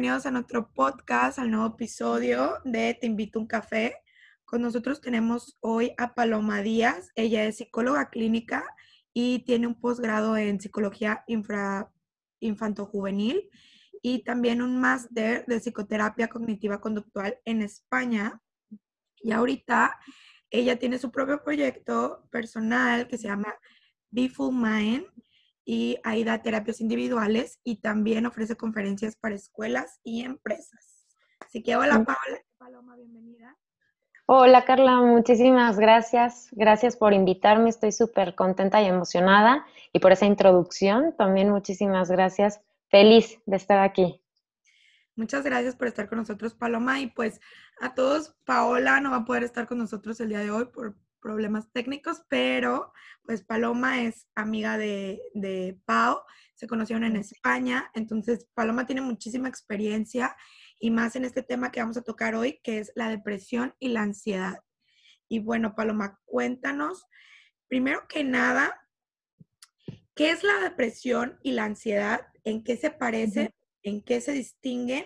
Bienvenidos a nuestro podcast, al nuevo episodio de Te invito a un café. Con nosotros tenemos hoy a Paloma Díaz. Ella es psicóloga clínica y tiene un posgrado en psicología infanto-juvenil y también un máster de psicoterapia cognitiva conductual en España. Y ahorita ella tiene su propio proyecto personal que se llama Be Full Mind y ahí da terapias individuales y también ofrece conferencias para escuelas y empresas. Así que hola Paola, Paloma, bienvenida. Hola Carla, muchísimas gracias. Gracias por invitarme, estoy súper contenta y emocionada y por esa introducción también muchísimas gracias. Feliz de estar aquí. Muchas gracias por estar con nosotros, Paloma. Y pues a todos, Paola no va a poder estar con nosotros el día de hoy por problemas técnicos, pero pues Paloma es amiga de, de Pau, se conocieron en España, entonces Paloma tiene muchísima experiencia y más en este tema que vamos a tocar hoy, que es la depresión y la ansiedad. Y bueno, Paloma, cuéntanos, primero que nada, ¿qué es la depresión y la ansiedad? ¿En qué se parece? ¿En qué se distinguen?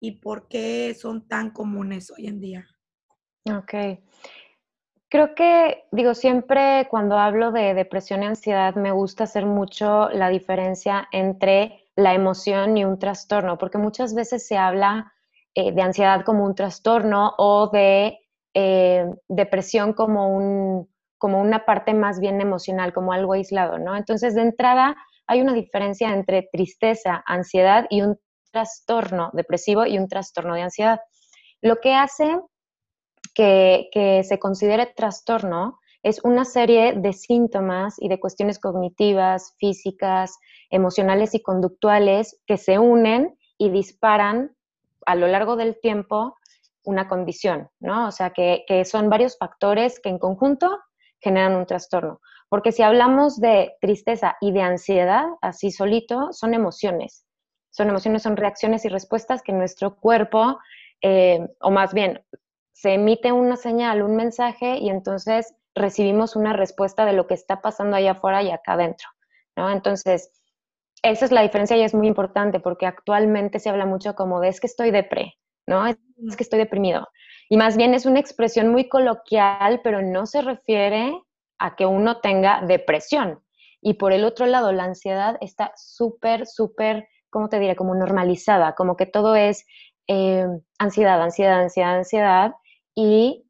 ¿Y por qué son tan comunes hoy en día? Ok. Creo que, digo, siempre cuando hablo de depresión y ansiedad me gusta hacer mucho la diferencia entre la emoción y un trastorno, porque muchas veces se habla eh, de ansiedad como un trastorno o de eh, depresión como, un, como una parte más bien emocional, como algo aislado, ¿no? Entonces, de entrada, hay una diferencia entre tristeza, ansiedad y un trastorno depresivo y un trastorno de ansiedad. Lo que hace que, se considere trastorno es una serie de síntomas y de cuestiones cognitivas, físicas, emocionales y conductuales que se unen y disparan a lo largo del tiempo una condición, ¿no? O sea, que, son varios factores que en conjunto generan un trastorno. Porque si hablamos de tristeza y de ansiedad, así solito, son emociones. Son emociones, son reacciones y respuestas que nuestro cuerpo, eh, o más bien, se emite una señal, un mensaje y entonces recibimos una respuesta de lo que está pasando allá afuera y acá adentro, ¿no? Entonces, esa es la diferencia y es muy importante porque actualmente se habla mucho como de es que estoy depre, ¿no? Es, que estoy deprimido. Y más bien es una expresión muy coloquial, pero no se refiere a que uno tenga depresión. Y por el otro lado, la ansiedad está súper, súper, ¿cómo te diré? Como normalizada, como que todo es eh, ansiedad, ansiedad, ansiedad, ansiedad y,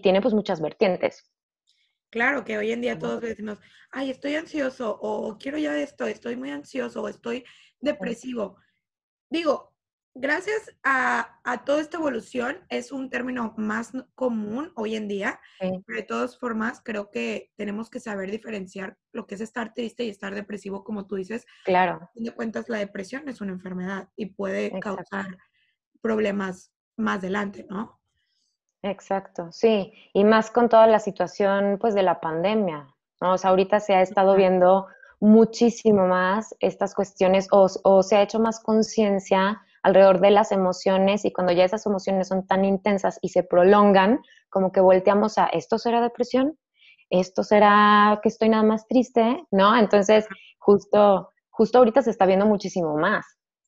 tiene pues muchas vertientes. Claro, que hoy en día todos decimos, ay, estoy ansioso, o quiero ya esto, estoy muy ansioso, o estoy depresivo. Digo, gracias a, toda esta evolución, es un término más común hoy en día, pero de todas formas, creo que tenemos que saber diferenciar lo que es estar triste y estar depresivo, como tú dices. Claro. A fin de cuentas, la depresión es una enfermedad y puede causar problemas más adelante, ¿no? Exacto, sí, y más con toda la situación pues de la pandemia, ¿no? O sea, ahorita se ha estado viendo muchísimo más estas cuestiones o, o se ha hecho más conciencia alrededor de las emociones y cuando ya esas emociones son tan intensas y se prolongan, como que volteamos a, ¿esto será depresión? ¿Esto será que estoy nada más triste? ¿No? Entonces, justo, justo ahorita se está viendo muchísimo más.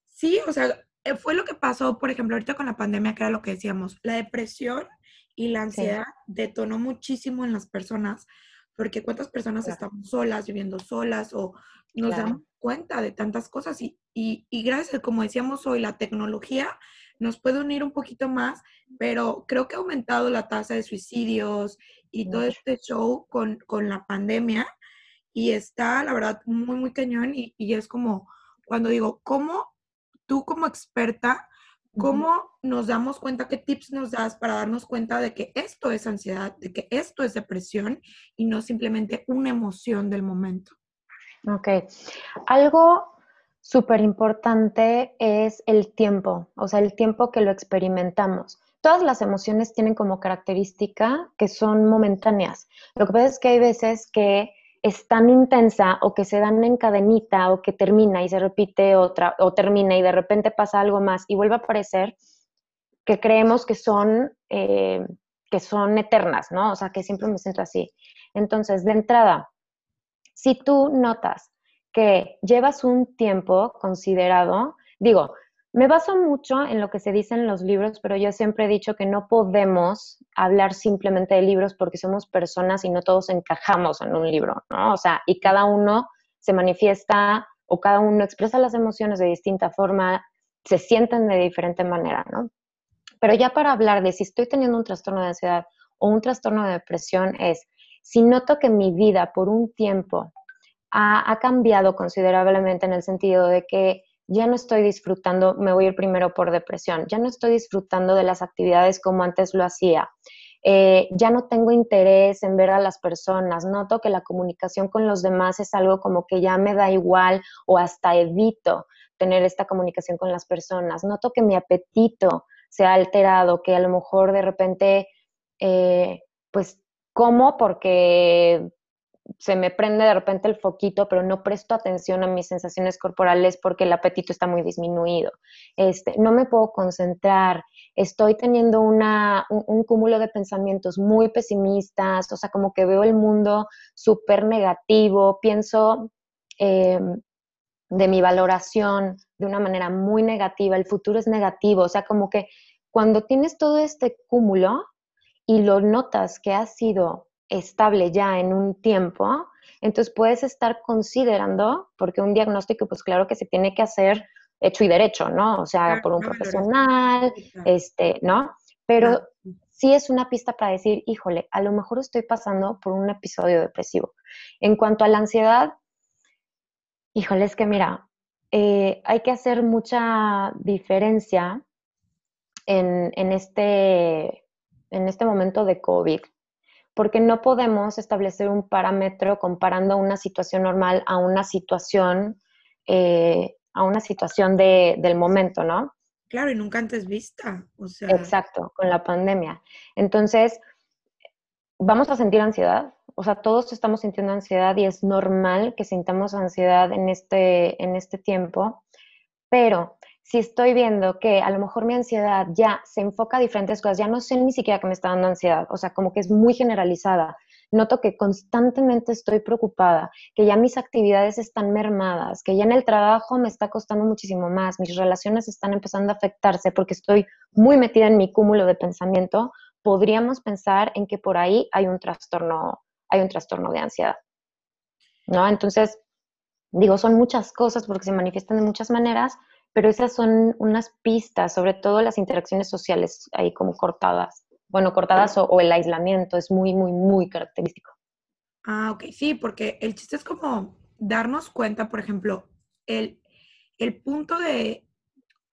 Sí, o sea, eh, fue lo que pasó, por ejemplo, ahorita con la pandemia, que era lo que decíamos, la depresión y la ansiedad detonó muchísimo en las personas, porque cuántas personas estamos solas, viviendo solas o nos damos cuenta de tantas cosas y, y, y gracias, como decíamos hoy, la tecnología nos puede unir un poquito más, pero creo que ha aumentado la tasa de suicidios y todo este show con, con, la pandemia y está, la verdad, muy, muy cañón y, y es como cuando digo, ¿cómo tú como experta, ¿cómo nos damos cuenta, qué tips nos das para darnos cuenta de que esto es ansiedad, de que esto es depresión y no simplemente una emoción del momento? Ok. Algo súper importante es el tiempo, o sea, el tiempo que lo experimentamos. Todas las emociones tienen como característica que son momentáneas. Lo que pasa es que hay veces que es tan intensa o que se dan en cadenita o que termina y se repite otra o termina y de repente pasa algo más y vuelve a aparecer, que creemos que son, eh, que son eternas, ¿no? O sea, que siempre me siento así. Entonces, de entrada, si tú notas que llevas un tiempo considerado, digo, Me baso mucho en lo que se dice en los libros, pero yo siempre he dicho que no podemos hablar simplemente de libros porque somos personas y no todos encajamos en un libro, ¿no? O sea, y cada uno se manifiesta o cada uno expresa las emociones de distinta forma, se sienten de diferente manera, ¿no? Pero ya para hablar de si estoy teniendo un trastorno de ansiedad o un trastorno de depresión es, si noto que mi vida por un tiempo ha, ha cambiado considerablemente en el sentido de que ya no estoy disfrutando, me voy a ir primero por depresión, ya no estoy disfrutando de las actividades como antes lo hacía. Eh, ya no tengo interés en ver a las personas, noto que la comunicación con los demás es algo como que ya me da igual o hasta evito tener esta comunicación con las personas, noto que mi apetito se ha alterado, que a lo mejor de repente, eh, pues como porque se me prende de repente el foquito, pero no presto atención a mis sensaciones corporales porque el apetito está muy disminuido. Este, no me puedo concentrar, estoy teniendo una, un, cúmulo de pensamientos muy pesimistas, o sea, como que veo el mundo súper negativo, pienso em, de mi valoración de una manera muy negativa, el futuro es negativo, o sea, como que cuando tienes todo este cúmulo y lo notas que ha sido estable ya en un tiempo, entonces puedes estar considerando, porque un diagnóstico, pues claro que se tiene que hacer hecho y derecho, ¿no? O sea, por un profesional, este, ¿no? Pero sí es una pista para decir, híjole, a lo mejor estoy pasando por un episodio depresivo. En cuanto a la ansiedad, híjole, es que mira, eh, hay que hacer mucha diferencia en, en, este, en este momento de COVID, porque no podemos establecer un parámetro comparando una situación normal a una situación, eh, a una situación de, del momento, ¿no? Claro, y nunca antes vista. O sea... Exacto, con la pandemia. Entonces, vamos a sentir ansiedad. O sea, todos estamos sintiendo ansiedad y es normal que sintamos ansiedad en este, en este tiempo, pero si estoy viendo que a lo mejor mi ansiedad ya se enfoca a diferentes cosas, ya no sé ni siquiera que me está dando ansiedad, o sea, como que es muy generalizada. Noto que constantemente estoy preocupada, que ya mis actividades están mermadas, que ya en el trabajo me está costando muchísimo más, mis relaciones están empezando a afectarse porque estoy muy metida en mi cúmulo de pensamiento, podríamos pensar en que por ahí hay un trastorno, hay un trastorno de ansiedad. ¿No? Entonces, digo, son muchas cosas porque se manifiestan de muchas maneras, pero esas son unas pistas, sobre todo las interacciones sociales ahí como cortadas. Bueno, cortadas o, el aislamiento es muy, muy, muy característico. Ah, ok, sí, porque el chiste es como darnos cuenta, por ejemplo, el, el punto de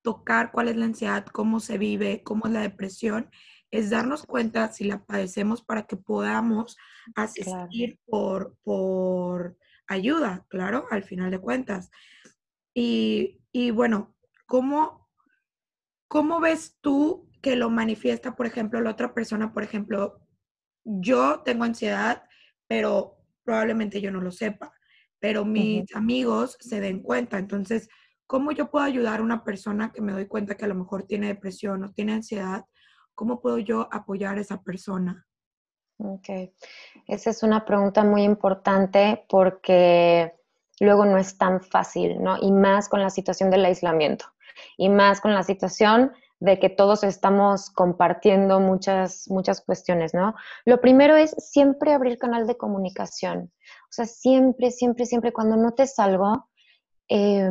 tocar cuál es la ansiedad, cómo se vive, cómo es la depresión, es darnos cuenta si la padecemos para que podamos asistir por, por ayuda, claro, al final de cuentas. Y, y bueno, ¿cómo, ¿cómo ves tú que lo manifiesta, por ejemplo, la otra persona? Por ejemplo, yo tengo ansiedad, pero probablemente yo no lo sepa, pero mis amigos se den cuenta. Entonces, ¿cómo yo puedo ayudar a una persona que me doy cuenta que a lo mejor tiene depresión o tiene ansiedad? ¿Cómo puedo yo apoyar a esa persona? Ok, esa es una pregunta muy importante porque luego no es tan fácil, ¿no? Y más con la situación del aislamiento, y más con la situación de que todos estamos compartiendo muchas, muchas cuestiones, ¿no? Lo primero es siempre abrir canal de comunicación. O sea, siempre, siempre, siempre cuando notes algo, eh,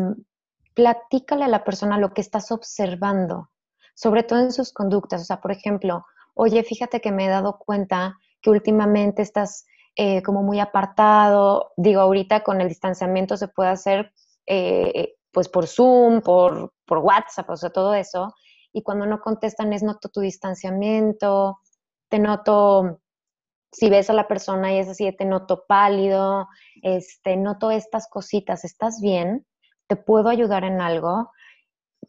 platícale a la persona lo que estás observando, sobre todo en sus conductas. O sea, por ejemplo, oye, fíjate que me he dado cuenta que últimamente estás eh, como muy apartado. Digo, ahorita con el distanciamiento se puede hacer eh, pues por Zoom, por, por WhatsApp, o sea, todo eso. Y cuando no contestan es noto tu distanciamiento, te noto, si ves a la persona y es así, te noto pálido, este, noto estas cositas, ¿estás bien? ¿Te puedo ayudar en algo?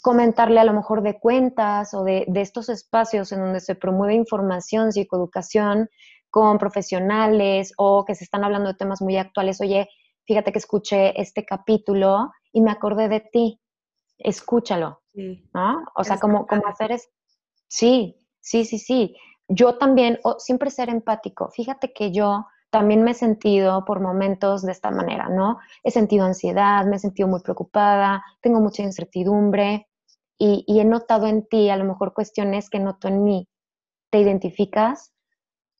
comentarle a lo mejor de cuentas o de, de, estos espacios en donde se promueve información, psicoeducación, con profesionales o que se están hablando de temas muy actuales. Oye, fíjate que escuché este capítulo y me acordé de ti. Escúchalo, ¿no? O sea, como, como hacer es... Sí, sí, sí, sí. Yo también, siempre ser empático. Fíjate que yo también me he sentido por momentos de esta manera, ¿no? He sentido ansiedad, me he sentido muy preocupada, tengo mucha incertidumbre. y, he notado en ti a lo mejor cuestiones que noto en mí. ¿Te identificas?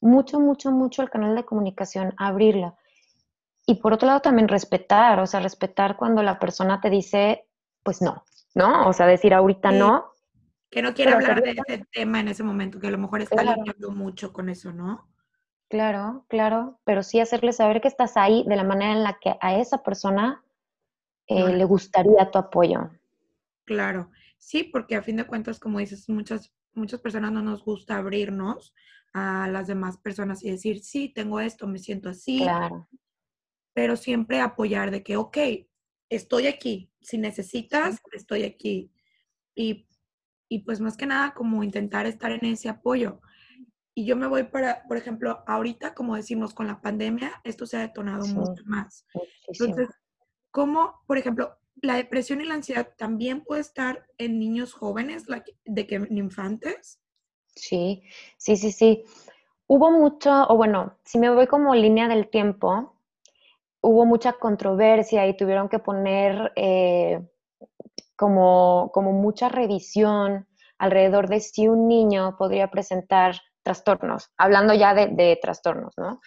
Mucho, mucho, mucho el canal de comunicación, abrirla. Y por otro lado también respetar, o sea, respetar cuando la persona te dice, pues no, ¿no? O sea, decir ahorita no. Que no quiere hablar de ese tema en ese momento, que a lo mejor está lidiando mucho con eso, ¿no? Claro, claro, pero sí hacerle saber que estás ahí de la manera en la que a esa persona eh, le gustaría tu apoyo. Claro, sí, porque a fin de cuentas, como dices, muchas, muchas personas no nos gusta abrirnos a las demás personas y decir, sí, tengo esto, me siento así. Claro. Pero siempre apoyar de que, ok, estoy aquí, si necesitas, estoy aquí. Y, y pues más que nada, como intentar estar en ese apoyo. Y yo me voy para, por ejemplo, ahorita, como decimos, con la pandemia, esto se ha detonado mucho más. Entonces, ¿cómo, por ejemplo, la depresión y la ansiedad también puede estar en niños jóvenes, de que en infantes? Sí, sí, sí, sí. Hubo mucho, o bueno, si me voy como línea del tiempo, hubo mucha controversia y tuvieron que poner eh, como, como mucha revisión alrededor de si un niño podría presentar trastornos, hablando ya de, de trastornos, ¿no?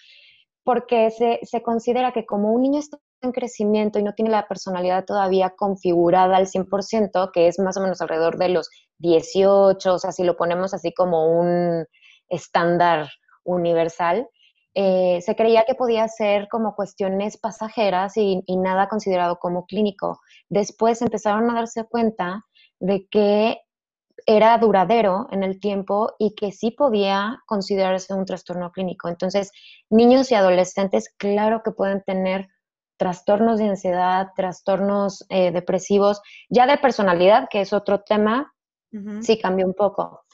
Porque se, se, considera que como un niño está en crecimiento y no tiene la personalidad todavía configurada al 100%, que es más o menos alrededor de los 18, o sea, si lo ponemos así como un estándar universal, eh, se creía que podía ser como cuestiones pasajeras y, y, nada considerado como clínico. Después empezaron a darse cuenta de que era duradero en el tiempo y que sí podía considerarse un trastorno clínico. Entonces, niños y adolescentes, claro que pueden tener trastornos de ansiedad, trastornos eh, depresivos, ya de personalidad, que es otro tema, sí cambió un poco.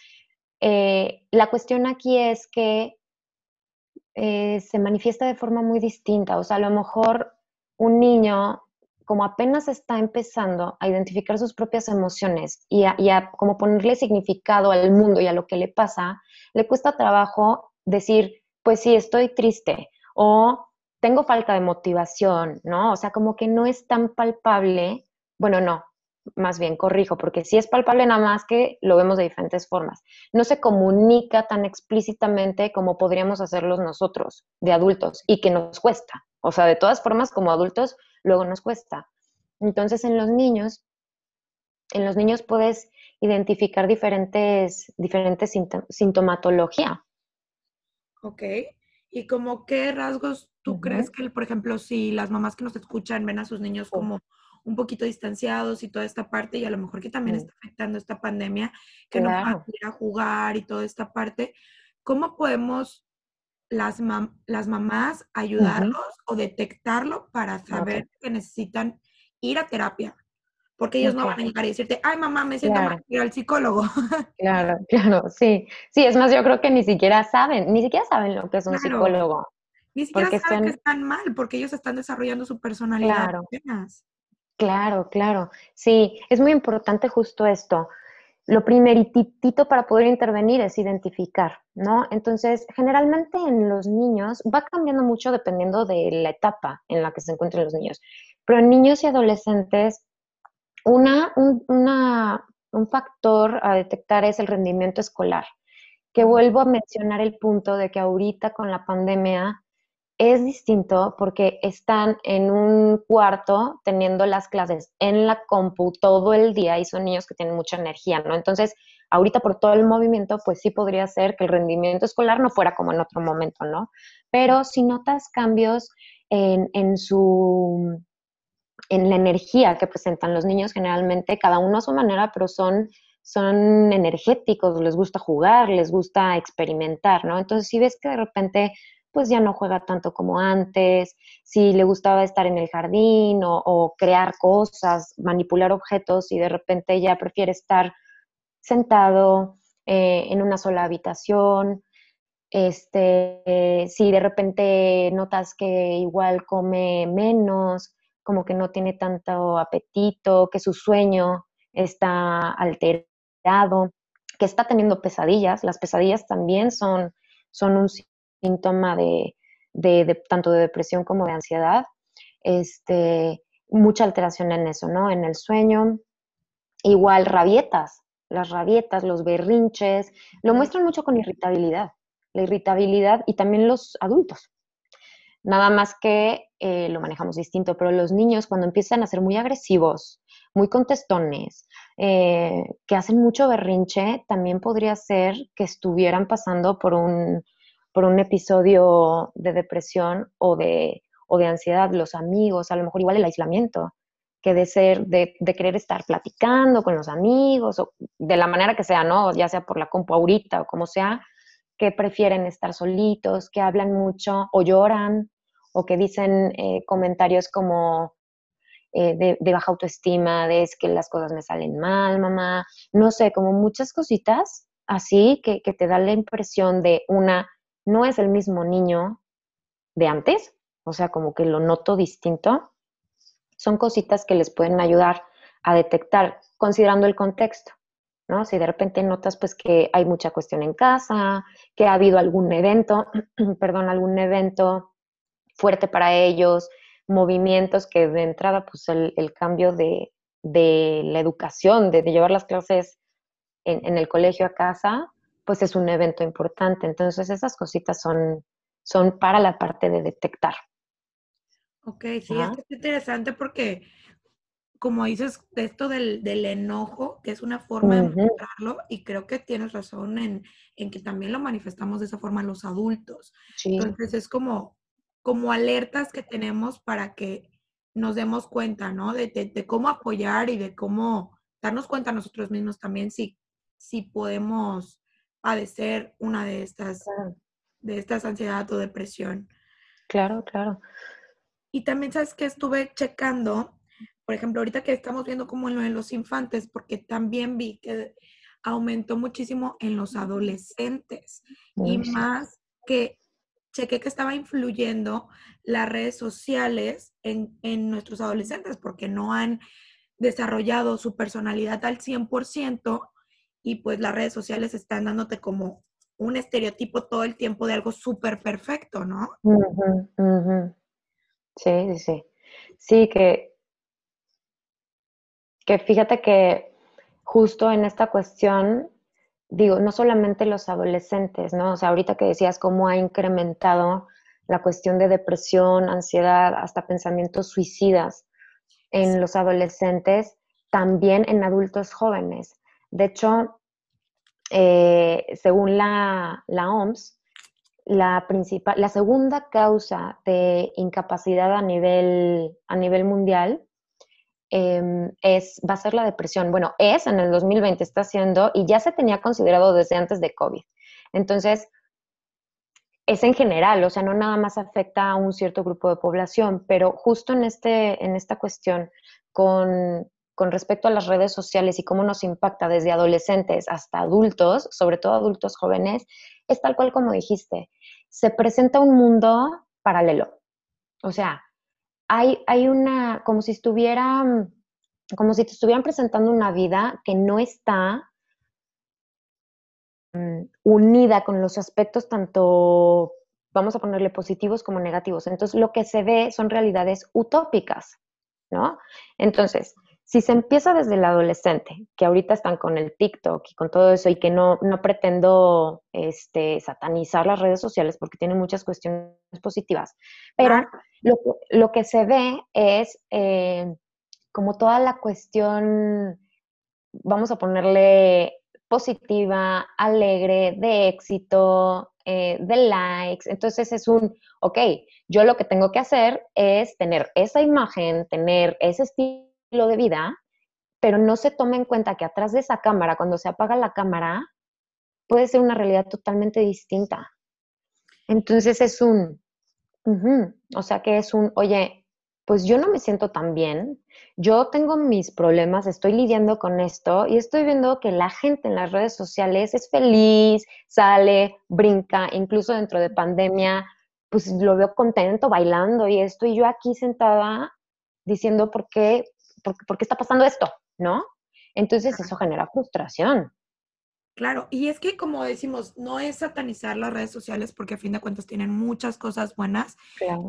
Eh, la cuestión aquí es que eh, se manifiesta de forma muy distinta, o sea, a lo mejor un niño, como apenas está empezando a identificar sus propias emociones y a, y a como ponerle significado al mundo y a lo que le pasa, le cuesta trabajo decir, pues sí, estoy triste, o tengo falta de motivación, ¿no? O sea, como que no es tan palpable, bueno, no, más bien corrijo, porque sí es palpable nada más que lo vemos de diferentes formas. No se comunica tan explícitamente como podríamos hacerlos nosotros, de adultos, y que nos cuesta. O sea, de todas formas, como adultos, luego nos cuesta. Entonces, en los niños, en los niños puedes identificar diferentes, diferentes sintomatología. Ok. ¿Y como qué rasgos tú crees que, por ejemplo, si las mamás que nos escuchan ven a sus niños como un poquito distanciados y toda esta parte, y a lo mejor que también está afectando esta pandemia, que no van a ir a jugar y toda esta parte, ¿cómo podemos las, las mamás ayudarlos o detectarlo para saber que necesitan ir a terapia? porque ellos no van a llegar y decirte, ay mamá, me siento mal, ir al psicólogo. Claro, claro, sí. Sí, es más, yo creo que ni siquiera saben, ni siquiera saben lo que es un psicólogo. Ni siquiera saben que están mal, porque ellos están desarrollando su personalidad claro. Claro, claro. Sí, es muy importante justo esto. Lo primeritito para poder intervenir es identificar, ¿no? Entonces, generalmente en los niños va cambiando mucho dependiendo de la etapa en la que se encuentran los niños. Pero en niños y adolescentes una, un, un factor a detectar es el rendimiento escolar, que vuelvo a mencionar el punto de que ahorita con la pandemia es distinto porque están en un cuarto teniendo las clases en la compu todo el día y son niños que tienen mucha energía, ¿no? Entonces, ahorita por todo el movimiento, pues sí podría ser que el rendimiento escolar no fuera como en otro momento, ¿no? Pero si notas cambios en, en su en la energía que presentan los niños generalmente, cada uno a su manera, pero son, son energéticos, les gusta jugar, les gusta experimentar, ¿no? Entonces, si ves que de repente pues ya no juega tanto como antes, si le gustaba estar en el jardín o, crear cosas, manipular objetos y de repente ya prefiere estar sentado eh, en una sola habitación, este, si de repente notas que igual come menos, como que no tiene tanto apetito, que su sueño está alterado, que está teniendo pesadillas. Las pesadillas también son, son un síntoma de, tanto de depresión como de ansiedad. Este, mucha alteración en eso, ¿no? En el sueño. Igual rabietas, las rabietas, los berrinches, lo muestran mucho con irritabilidad, la irritabilidad y también los adultos. Nada más que eh, lo manejamos distinto, pero los niños cuando empiezan a ser muy agresivos, muy contestones, eh, que hacen mucho berrinche, también podría ser que estuvieran pasando por un, por un episodio de depresión o de, o de ansiedad, los amigos, a lo mejor igual el aislamiento, que de ser, de, de, querer estar platicando con los amigos, o de la manera que sea, ¿no? Ya sea por la compu ahorita o como sea, que prefieren estar solitos, que hablan mucho o lloran, o que dicen eh, comentarios como eh, de, baja autoestima, de es que las cosas me salen mal, mamá, no sé, como muchas cositas así que, que te da la impresión de una, no es el mismo niño de antes, o sea, como que lo noto distinto, son cositas que les pueden ayudar a detectar considerando el contexto. ¿no? Si de repente notas pues que hay mucha cuestión en casa, que ha habido algún evento, perdón, algún evento fuerte para ellos, movimientos que de entrada, pues el, cambio de, la educación, de, llevar las clases en, el colegio a casa, pues es un evento importante. Entonces esas cositas son, son para la parte de detectar. Ok, sí, es interesante porque, como dices, esto del, enojo, que es una forma de mostrarlo, y creo que tienes razón en, en, que también lo manifestamos de esa forma los adultos. Entonces es como, como alertas que tenemos para que nos demos cuenta, ¿no? De, cómo apoyar y de cómo darnos cuenta nosotros mismos también si, si podemos padecer una de estas, de estas ansiedad o depresión. Claro, claro. Y también sabes que estuve checando, por ejemplo, ahorita que estamos viendo como en lo de los infantes, porque también vi que aumentó muchísimo en los adolescentes y más que chequé que estaba influyendo las redes sociales en, nuestros adolescentes porque no han desarrollado su personalidad al 100% y pues las redes sociales están dándote como un estereotipo todo el tiempo de algo súper perfecto, ¿no? Sí, sí, sí. Sí, que, que fíjate que justo en esta cuestión digo, no solamente los adolescentes, ¿no? O sea, ahorita que decías cómo ha incrementado la cuestión de depresión, ansiedad, hasta pensamientos suicidas en los adolescentes, también en adultos jóvenes. De hecho, eh, según la, la OMS, la, principal, la segunda causa de incapacidad a nivel, a nivel mundial Em, es, va a ser la depresión. Bueno, es en el 2020, está siendo, y ya se tenía considerado desde antes de COVID. Entonces, es en general, o sea, no nada más afecta a un cierto grupo de población, pero justo en, este, en esta cuestión, con, con respecto a las redes sociales y cómo nos impacta desde adolescentes hasta adultos, sobre todo adultos jóvenes, es tal cual como dijiste, se presenta un mundo paralelo. O sea, hay, una, como si estuviera, como si te estuvieran presentando una vida que no está mm, unida con los aspectos tanto, vamos a ponerle positivos como negativos. Entonces, lo que se ve son realidades utópicas, ¿no? Entonces, si se empieza desde el adolescente, que ahorita están con el TikTok y con todo eso, y que no, no pretendo este, satanizar las redes sociales porque tienen muchas cuestiones positivas, pero lo, lo, que se ve es eh, como toda la cuestión, vamos a ponerle positiva, alegre, de éxito, eh, de likes. Entonces es un, ok, yo lo que tengo que hacer es tener esa imagen, tener ese estilo de vida, pero no se toma en cuenta que atrás de esa cámara, cuando se apaga la cámara, puede ser una realidad totalmente distinta. Entonces es un, o sea que es un, oye, pues yo no me siento tan bien, yo tengo mis problemas, estoy lidiando con esto y estoy viendo que la gente en las redes sociales es feliz, sale, brinca, incluso dentro de pandemia, pues lo veo contento, bailando y esto, y yo aquí sentada diciendo por qué, ¿por, qué está pasando esto? ¿No? Entonces eso genera frustración. Claro, y es que como decimos, no es satanizar las redes sociales porque a fin de cuentas tienen muchas cosas buenas.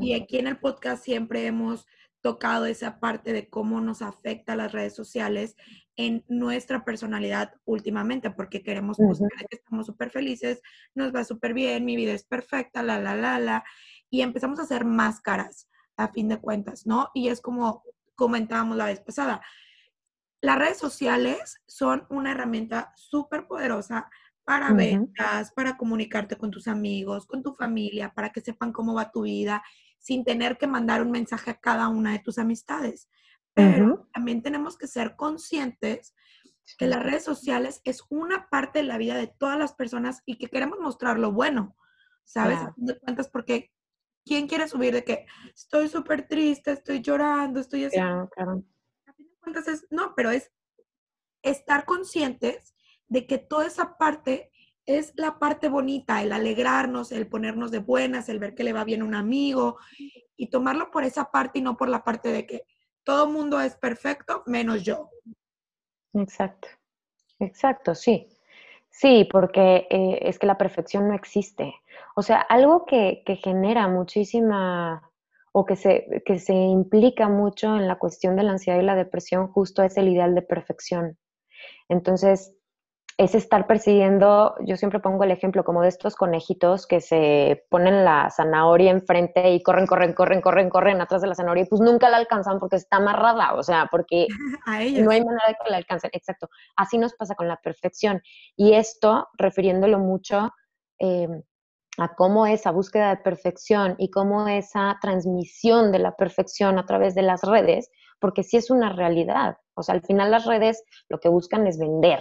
Y aquí en el podcast siempre hemos tocado esa parte de cómo nos afecta las redes sociales en nuestra personalidad últimamente, porque queremos mostrar que estamos súper felices, nos va súper bien, mi vida es perfecta, la, la, la, la, y empezamos a hacer máscaras a fin de cuentas, ¿no? Y es como comentábamos la vez pasada, las redes sociales son una herramienta súper poderosa para ventas, para comunicarte con tus amigos, con tu familia, para que sepan cómo va tu vida, sin tener que mandar un mensaje a cada una de tus amistades. Pero también tenemos que ser conscientes que las redes sociales es una parte de la vida de todas las personas y que queremos mostrar lo bueno, ¿sabes? A fin de cuentas, porque ¿quién quiere subir de que estoy súper triste, estoy llorando, estoy así? Claro, claro. A fin de cuentas es, no, pero es estar conscientes de que toda esa parte es la parte bonita, el alegrarnos, el ponernos de buenas, el ver que le va bien a un amigo y tomarlo por esa parte y no por la parte de que todo mundo es perfecto menos yo. Exacto, exacto, sí. Sí, porque eh, es que la perfección no existe. O sea, algo que, que genera muchísima o que se, que se implica mucho en la cuestión de la ansiedad y la depresión justo es el ideal de perfección. Entonces, es estar persiguiendo, yo siempre pongo el ejemplo como de estos conejitos que se ponen la zanahoria enfrente y corren, corren, corren, corren, corren atrás de la zanahoria y pues nunca la alcanzan porque está amarrada, o sea, porque no hay manera de que la alcancen. Exacto. Así nos pasa con la perfección. Y esto, refiriéndolo mucho em, a cómo esa búsqueda de perfección y cómo esa transmisión de la perfección a través de las redes, porque sí es una realidad. O sea, al final las redes lo que buscan es vender,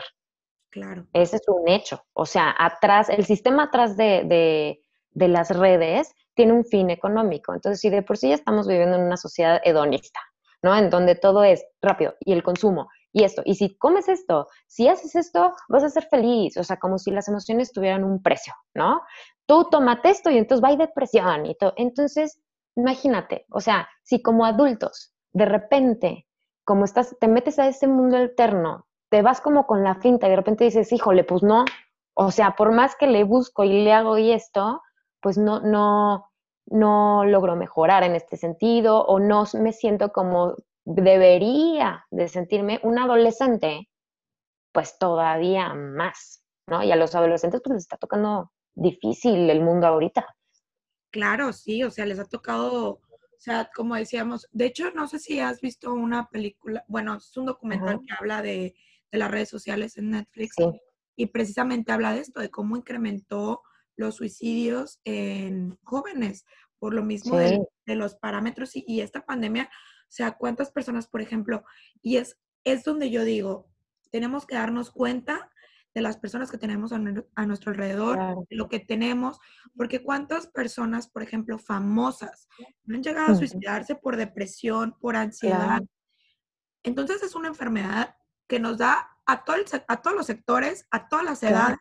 Claro. Ese es un hecho. O sea, atrás, el sistema atrás de, las redes tiene un fin económico. Entonces, si de por sí ya estamos viviendo en una sociedad hedonista, ¿no? En donde todo es rápido y el consumo y esto. Y si comes esto, si haces esto, vas a ser feliz. O sea, como si las emociones tuvieran un precio, ¿no? Tú tomate esto y entonces va a depresión y todo. Entonces, imagínate, o sea, si como adultos, de repente, como estás, te metes a ese mundo alterno te vas como con la finta y de repente dices, híjole, pues no, o sea, por más que le busco y le hago y esto, pues no, no, no logro mejorar en este sentido o no me siento como debería de sentirme un adolescente, pues todavía más, ¿no? Y a los adolescentes pues les está tocando difícil el mundo ahorita. Claro, sí, o sea, les ha tocado, o sea, como decíamos, de hecho, no sé si has visto una película, bueno, es un documental que habla de de las redes sociales en Netflix. Y precisamente habla de esto, de cómo incrementó los suicidios en jóvenes, por lo mismo de, los parámetros y, esta pandemia, sea, cuántas personas, por ejemplo, y es, es donde yo digo, tenemos que darnos cuenta de las personas que tenemos a, nuestro alrededor, de lo que tenemos, porque cuántas personas, por ejemplo, famosas, no han llegado a suicidarse por depresión, por ansiedad. Entonces es una enfermedad que nos da a, todo a todos los sectores, a todas las edades.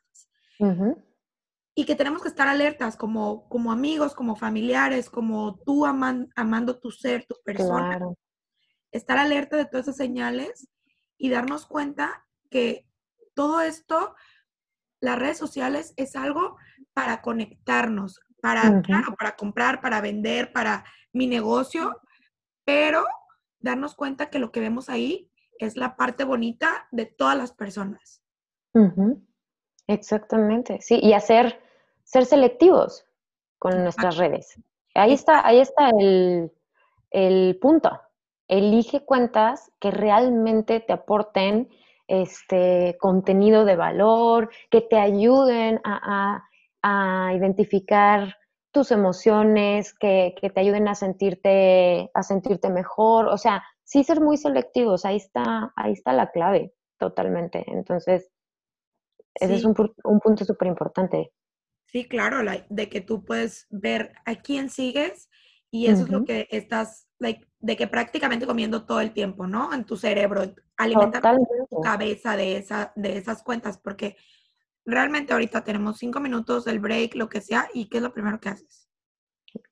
Y que tenemos que estar alertas como, como amigos, como familiares, como tú amando tu ser, tu persona. Estar alerta de todas esas señales y darnos cuenta que todo esto, las redes sociales es algo para conectarnos, para, para comprar, para vender, para mi negocio, pero darnos cuenta que lo que vemos ahí es la parte bonita de todas las personas. Exactamente, sí, y hacer, ser selectivos con nuestras redes. Ahí está, ahí está el, punto. Elige cuentas que realmente te aporten este contenido de valor, que te ayuden a, identificar tus emociones, que, que, te ayuden a sentirte, a sentirte mejor. O sea, sí ser muy selectivos, ahí está, ahí está la clave totalmente. Entonces, ese es un, punto súper importante. Sí, claro, de que tú puedes ver a quién sigues y eso es lo que estás, de que prácticamente comiendo todo el tiempo, ¿no? En tu cerebro, alimentar tu cabeza de, esa, de esas cuentas, porque realmente ahorita tenemos cinco minutos del break, lo que sea, y ¿qué es lo primero que haces?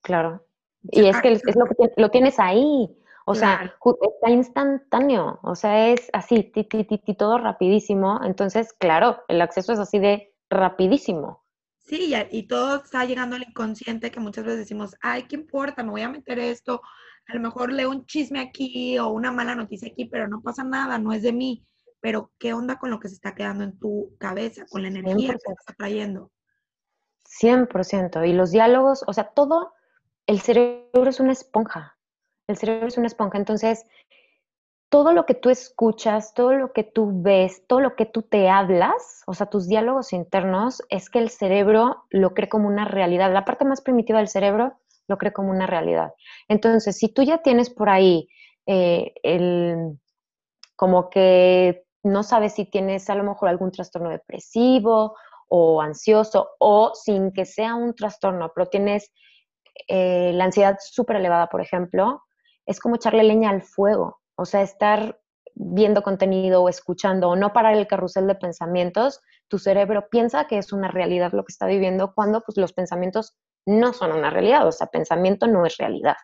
Claro. Y es que es lo que lo tienes ahí. O sea, está instantáneo, o sea, es así, ti, ti, ti, todo rapidísimo. Entonces, claro, el acceso es así de rapidísimo. Sí, y, todo está llegando al inconsciente que muchas veces decimos, ay, ¿qué importa? Me voy a meter esto a lo mejor leo un chisme aquí o una mala noticia aquí, pero no pasa nada, no es de mí. Pero, ¿qué onda con lo que se está quedando en tu cabeza, con la energía que estás trayendo? 100%. Y los diálogos, o sea, todo, el cerebro es una esponja. El cerebro es una esponja. Entonces, todo lo que tú escuchas, todo lo que tú ves, todo lo que tú te hablas, o sea, tus diálogos internos, es que el cerebro lo cree como una realidad. La parte más primitiva del cerebro lo cree como una realidad. Entonces, si tú ya tienes por ahí eh, el, como que no sabes si tienes a lo mejor algún trastorno depresivo o ansioso, o sin que sea un trastorno, pero tienes eh, la ansiedad súper elevada, por ejemplo, es como echarle leña al fuego. O sea, estar viendo contenido o escuchando o no parar el carrusel de pensamientos, tu cerebro piensa que es una realidad lo que está viviendo cuando pues, los pensamientos no son una realidad, o sea, pensamiento no es realidad.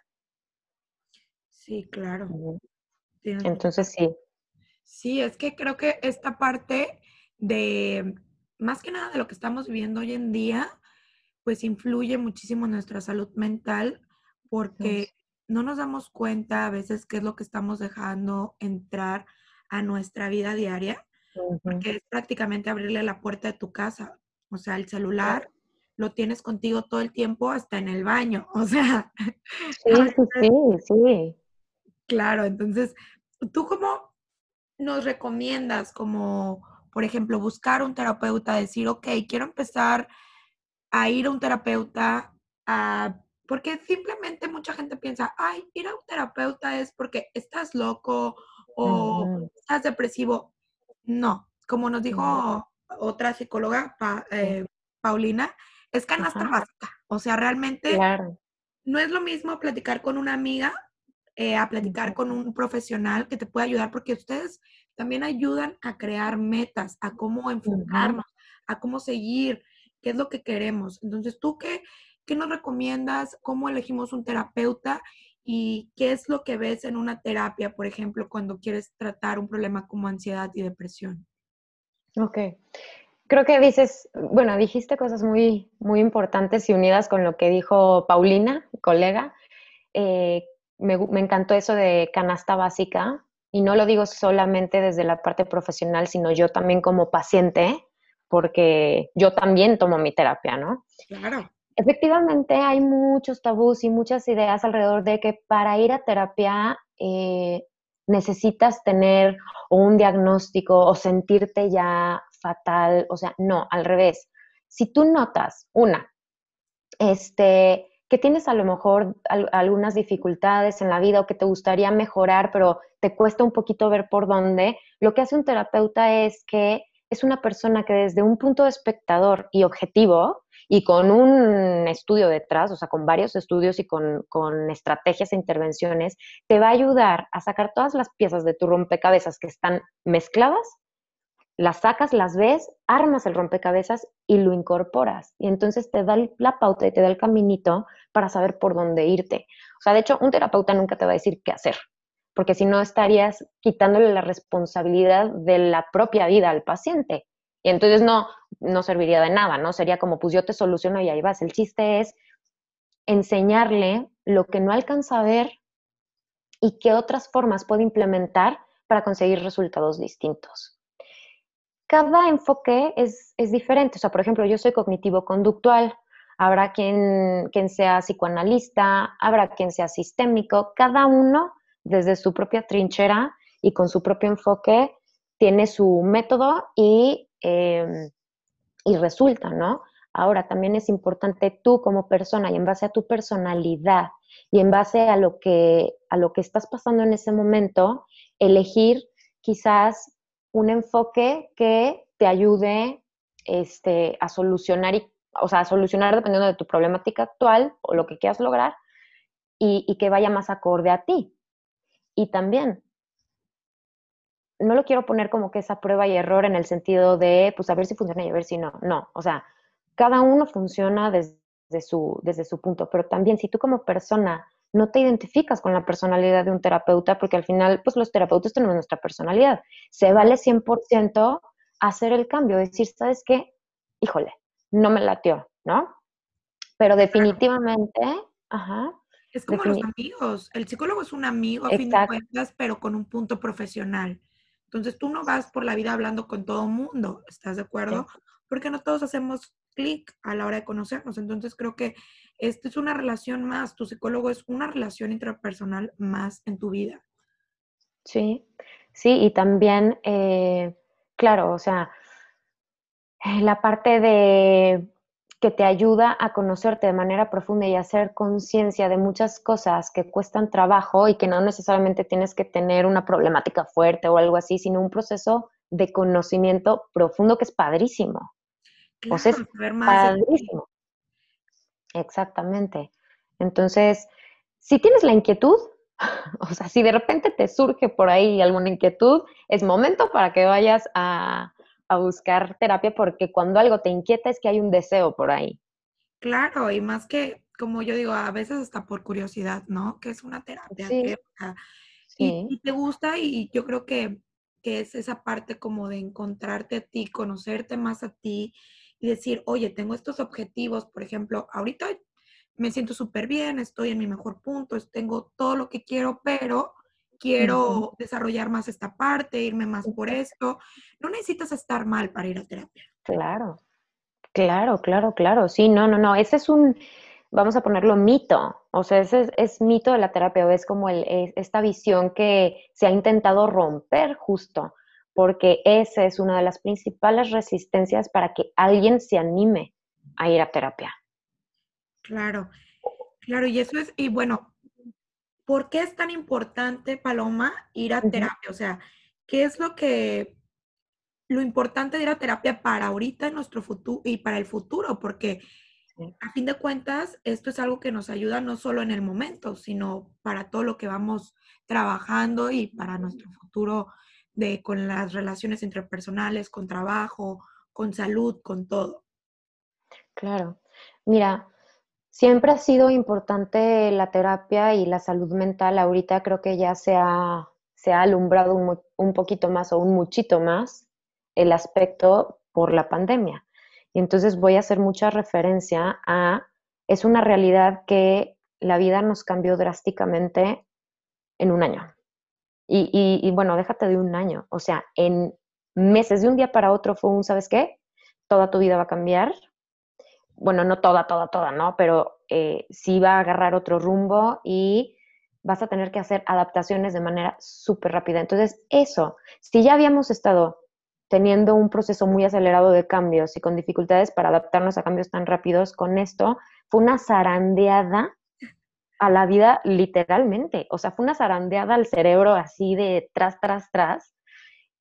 Sí, claro. Entonces sí. Sí, es que creo que esta parte de, más que nada de lo que estamos viviendo hoy en día, pues influye muchísimo en nuestra salud mental porque no nos damos cuenta a veces qué es lo que estamos dejando entrar a nuestra vida diaria, porque es prácticamente abrirle la puerta de tu casa. O sea, el celular lo tienes contigo todo el tiempo hasta en el baño. O sea. Sí, sí, sí, Claro, entonces, ¿tú cómo nos recomiendas como, por ejemplo, buscar un terapeuta, decir, ok, quiero empezar a ir a un terapeuta a porque simplemente mucha gente piensa, ay, ir a un terapeuta es porque estás loco o estás depresivo. No, como nos dijo otra psicóloga, eh, Paulina, es canasta básica. O sea, realmente no es lo mismo platicar con una amiga eh, a platicar con un profesional que te puede ayudar, porque ustedes también ayudan a crear metas, a cómo enfocarnos, a cómo seguir, qué es lo que queremos. Entonces, ¿tú qué, ¿Qué nos recomiendas? ¿Cómo elegimos un terapeuta? ¿Y qué es lo que ves en una terapia, por ejemplo, cuando quieres tratar un problema como ansiedad y depresión? Ok. Creo que dices, bueno, dijiste cosas muy, muy importantes y unidas con lo que dijo Paulina, colega. Eh, me, me encantó eso de canasta básica y no lo digo solamente desde la parte profesional, sino yo también como paciente, porque yo también tomo mi terapia, ¿no? Claro. Efectivamente, hay muchos tabús y muchas ideas alrededor de que para ir a terapia eh, necesitas tener un diagnóstico o sentirte ya fatal. O sea, no, al revés. Si tú notas, una, este, que tienes a lo mejor algunas dificultades en la vida o que te gustaría mejorar, pero te cuesta un poquito ver por dónde, lo que hace un terapeuta es que es una persona que desde un punto de espectador y objetivo, y con un estudio detrás, o sea, con varios estudios y con, estrategias e intervenciones, te va a ayudar a sacar todas las piezas de tu rompecabezas que están mezcladas, las sacas, las ves, armas el rompecabezas y lo incorporas. Y entonces te da la pauta y te da el caminito para saber por dónde irte. O sea, de hecho, un terapeuta nunca te va a decir qué hacer, porque si no estarías quitándole la responsabilidad de la propia vida al paciente. Y entonces no, no serviría de nada, ¿no? Sería como, pues yo te soluciono y ahí vas. El chiste es enseñarle lo que no alcanza a ver y qué otras formas puede implementar para conseguir resultados distintos. Cada enfoque es, es diferente. O sea, por ejemplo, yo soy cognitivo-conductual, habrá quien, quien sea psicoanalista, habrá quien sea sistémico, cada uno desde su propia trinchera y con su propio enfoque tiene su método y Em, y resulta, ¿no? Ahora también es importante tú como persona y en base a tu personalidad y en base a lo que, a lo que estás pasando en ese momento, elegir quizás un enfoque que te ayude este, a solucionar, o sea, solucionar dependiendo de tu problemática actual o lo que quieras lograr y que vaya más acorde a ti. Y también no lo quiero poner como que esa prueba y error en el sentido de, pues a ver si funciona y a ver si no. No, o sea, cada uno funciona desde su, desde su punto, pero también si tú como persona no te identificas con la personalidad de un terapeuta, porque al final, pues los terapeutas tenemos nuestra personalidad, se vale 100% hacer el cambio, decir, ¿sabes qué? Híjole, no me latió, ¿no? Pero definitivamente, ajá, Es como los amigos. El psicólogo es un amigo a fin de cuentas, pero con un punto profesional. Entonces tú no vas por la vida hablando con todo mundo, ¿estás de acuerdo? Porque no todos hacemos clic a la hora de conocernos. Entonces creo que esta es una relación más, tu psicólogo es una relación intrapersonal más en tu vida. Sí, sí, y también, eh, claro, o sea, la parte de que te ayuda a conocerte de manera profunda y a hacer conciencia de muchas cosas que cuestan trabajo y que no necesariamente tienes que tener una problemática fuerte o algo así, sino un proceso de conocimiento profundo que es padrísimo. o sea, es padrísimo. Exactamente. Entonces, si tienes la inquietud, o sea, si de repente te surge por ahí alguna inquietud, es momento para que vayas a, buscar terapia porque cuando algo te inquieta es que hay un deseo por ahí. Claro, y más que, como yo digo, a veces hasta por curiosidad, ¿no? Que es una terapia. Sí. y, te gusta y yo creo que, que es esa parte como de encontrarte a ti, conocerte más a ti y decir, oye, tengo estos objetivos, por ejemplo, ahorita me siento súper bien, estoy en mi mejor punto, tengo todo lo que quiero, pero quiero desarrollar más esta parte, irme más por esto. No necesitas estar mal para ir a terapia. Claro, claro, claro, claro. Sí, no, no, no. Ese es un, vamos a ponerlo mito. O sea, ese es, mito de la terapia, o es como el, esta visión que se ha intentado romper justo porque esa es una de las principales resistencias para que alguien se anime a ir a terapia. Claro, claro, y eso es, y bueno, ¿por qué es tan importante, Paloma, ir a terapia? O sea, ¿qué es lo que, lo importante de ir a terapia para ahorita en nuestro futuro y para el futuro? Porque a fin de cuentas, esto es algo que nos ayuda no solo en el momento, sino para todo lo que vamos trabajando y para nuestro futuro de, con las relaciones interpersonales, con trabajo, con salud, con todo. Claro. Mira, siempre ha sido importante la terapia y la salud mental. Ahorita creo que ya se ha, se ha alumbrado un, un poquito más o un muchito más el aspecto por la pandemia. Y entonces voy a hacer mucha referencia a, es una realidad que la vida nos cambió drásticamente en un año. Y, bueno, déjate de un año, o sea, en meses, de un día para otro fue un, ¿sabes qué? Toda tu vida va a cambiar. Bueno, no toda, toda, toda, ¿no? Pero eh, sí va a agarrar otro rumbo y vas a tener que hacer adaptaciones de manera súper rápida. Entonces, eso, si ya habíamos estado teniendo un proceso muy acelerado de cambios y con dificultades para adaptarnos a cambios tan rápidos, con esto fue una zarandeada a la vida literalmente. O sea, fue una zarandeada al cerebro así de tras, tras, tras,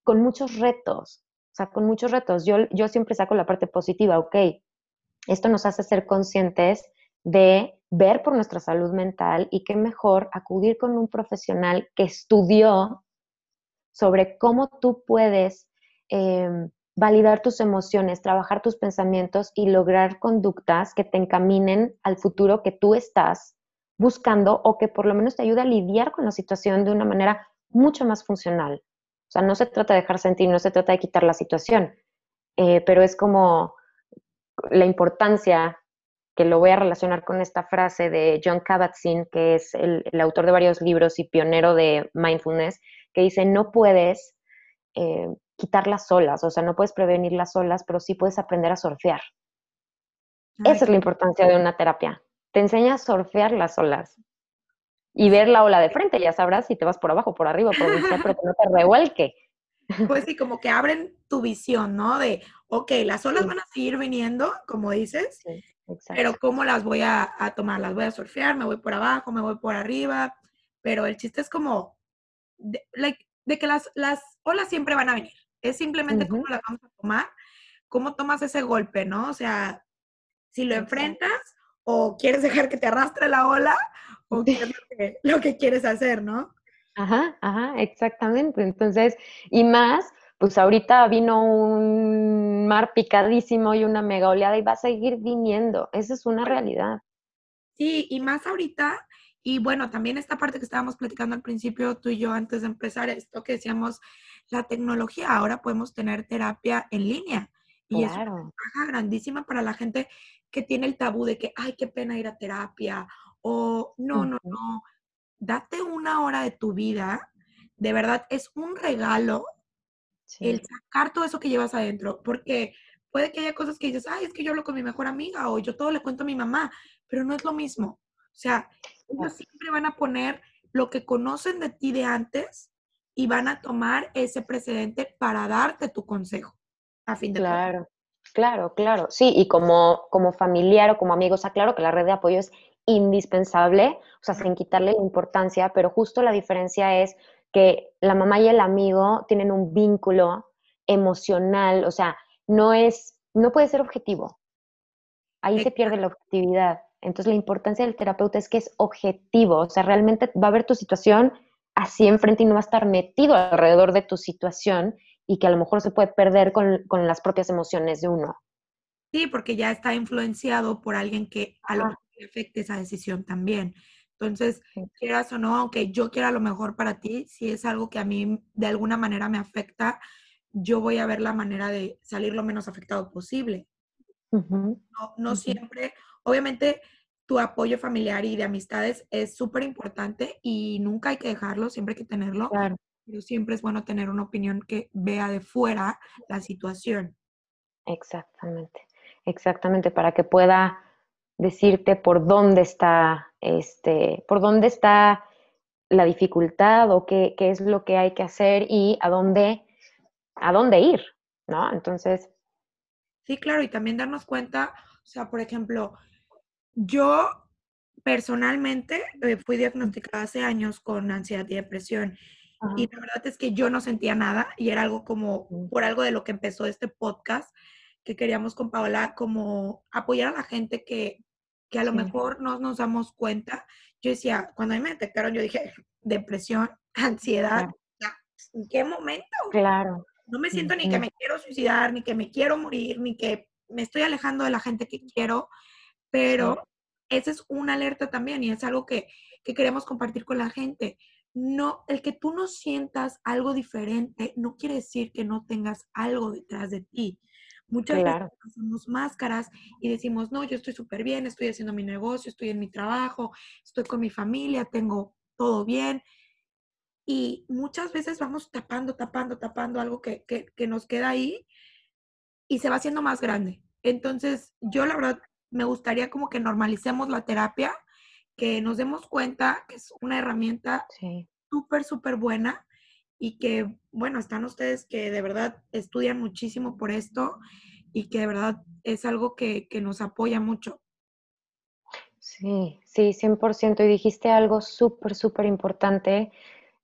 con muchos retos. O sea, con muchos retos. Yo, yo siempre saco la parte positiva, ok. Esto nos hace ser conscientes de ver por nuestra salud mental y qué mejor acudir con un profesional que estudió sobre cómo tú puedes em, validar tus emociones, trabajar tus pensamientos y lograr conductas que te encaminen al futuro que tú estás buscando o que por lo menos te ayude a lidiar con la situación de una manera mucho más funcional. O sea, no se trata de dejar sentir, no se trata de quitar la situación, eh, pero es como la importancia que lo voy a relacionar con esta frase de John Kabat-Zinn, que es el, autor de varios libros y pionero de mindfulness, que dice, no puedes eh, quitar las olas, o sea, no puedes prevenir las olas, pero sí puedes aprender a surfear. Esa es la importancia de una terapia te enseña a surfear las olas y ver la ola de frente, ya sabrás si te vas por abajo, por arriba, por donde sea, pero que no te revuelque. Pues sí, como que abren tu visión, ¿no? De, ok, las olas van a seguir viniendo, como dices, pero ¿cómo las voy a, tomar? ¿Las voy a surfear? ¿Me voy por abajo? ¿Me voy por arriba? Pero el chiste es como de, que las, las olas siempre van a venir. Es simplemente cómo las vamos a tomar, cómo tomas ese golpe, ¿no? O sea, si lo enfrentas, o quieres dejar que te arrastre la ola o qué es lo que, quieres hacer, ¿no? Ajá, ajá, exactamente. Entonces, y más, pues ahorita vino un mar picadísimo y una mega oleada y va a seguir viniendo. Esa es una realidad. Sí, y más ahorita, y bueno, también esta parte que estábamos platicando al principio, tú y yo, antes de empezar esto, que decíamos, la tecnología, ahora podemos tener terapia en línea. Y es una ventaja grandísima para la gente que tiene el tabú de que, ay, qué pena ir a terapia, o no, no, no, date una hora de tu vida, de verdad es un regalo el sacar todo eso que llevas adentro, porque puede que haya cosas que dices, ay, es que yo hablo con mi mejor amiga o yo todo le cuento a mi mamá, pero no es lo mismo. O sea, ellos siempre van a poner lo que conocen de ti de antes y van a tomar ese precedente para darte tu consejo, a fin de Claro, claro, claro. Sí, y como, como familiar o como amigo, o sea, claro que la red de apoyo es indispensable, o sea, sin quitarle la importancia, pero justo la diferencia es que la mamá y el amigo tienen un vínculo emocional, o sea, no es, no puede ser objetivo. Ahí se pierde la objetividad. Entonces, la importancia del terapeuta es que es objetivo, o sea, realmente va a ver tu situación así enfrente y no va a estar metido alrededor de tu situación y que a lo mejor se puede perder con, con las propias emociones de uno. Sí, porque ya está influenciado por alguien que a lo mejor afecte esa decisión también. Entonces, quieras o no, aunque yo quiera lo mejor para ti, si es algo que a mí de alguna manera me afecta, yo voy a ver la manera de salir lo menos afectado posible. No, no siempre, obviamente tu apoyo familiar y de amistades es súper importante y nunca hay que dejarlo, siempre hay que tenerlo. Claro. Pero siempre es bueno tener una opinión que vea de fuera la situación. Exactamente, exactamente, para que pueda decirte por dónde está, este, por dónde está la dificultad o qué, qué es lo que hay que hacer y a dónde, a dónde ir, ¿no? Entonces. Sí, claro, y también darnos cuenta, o sea, por ejemplo, yo personalmente eh, fui diagnosticada hace años con ansiedad y depresión. Y la verdad es que yo no sentía nada y era algo como por algo de lo que empezó este podcast que queríamos con Paola, como apoyar a la gente que, que a lo mejor no nos damos cuenta. Yo decía, cuando a mí me detectaron, yo dije, depresión, ansiedad, ¿en qué momento? Claro. No me siento ni que me quiero suicidar, ni que me quiero morir, ni que me estoy alejando de la gente que quiero, pero esa es una alerta también y es algo que, que queremos compartir con la gente. No, el que tú no sientas algo diferente no quiere decir que no tengas algo detrás de ti. Muchas veces hacemos máscaras y decimos, no, yo estoy súper bien, estoy haciendo mi negocio, estoy en mi trabajo, estoy con mi familia, tengo todo bien. Y muchas veces vamos tapando, tapando, tapando algo que, que, nos queda ahí y se va haciendo más grande. Entonces, yo la verdad me gustaría como que normalicemos la terapia, que nos demos cuenta que es una herramienta súper, súper buena y que, bueno, están ustedes que de verdad estudian muchísimo por esto y que de verdad es algo que, nos apoya mucho. Sí, sí, 100%. Y dijiste algo súper, súper importante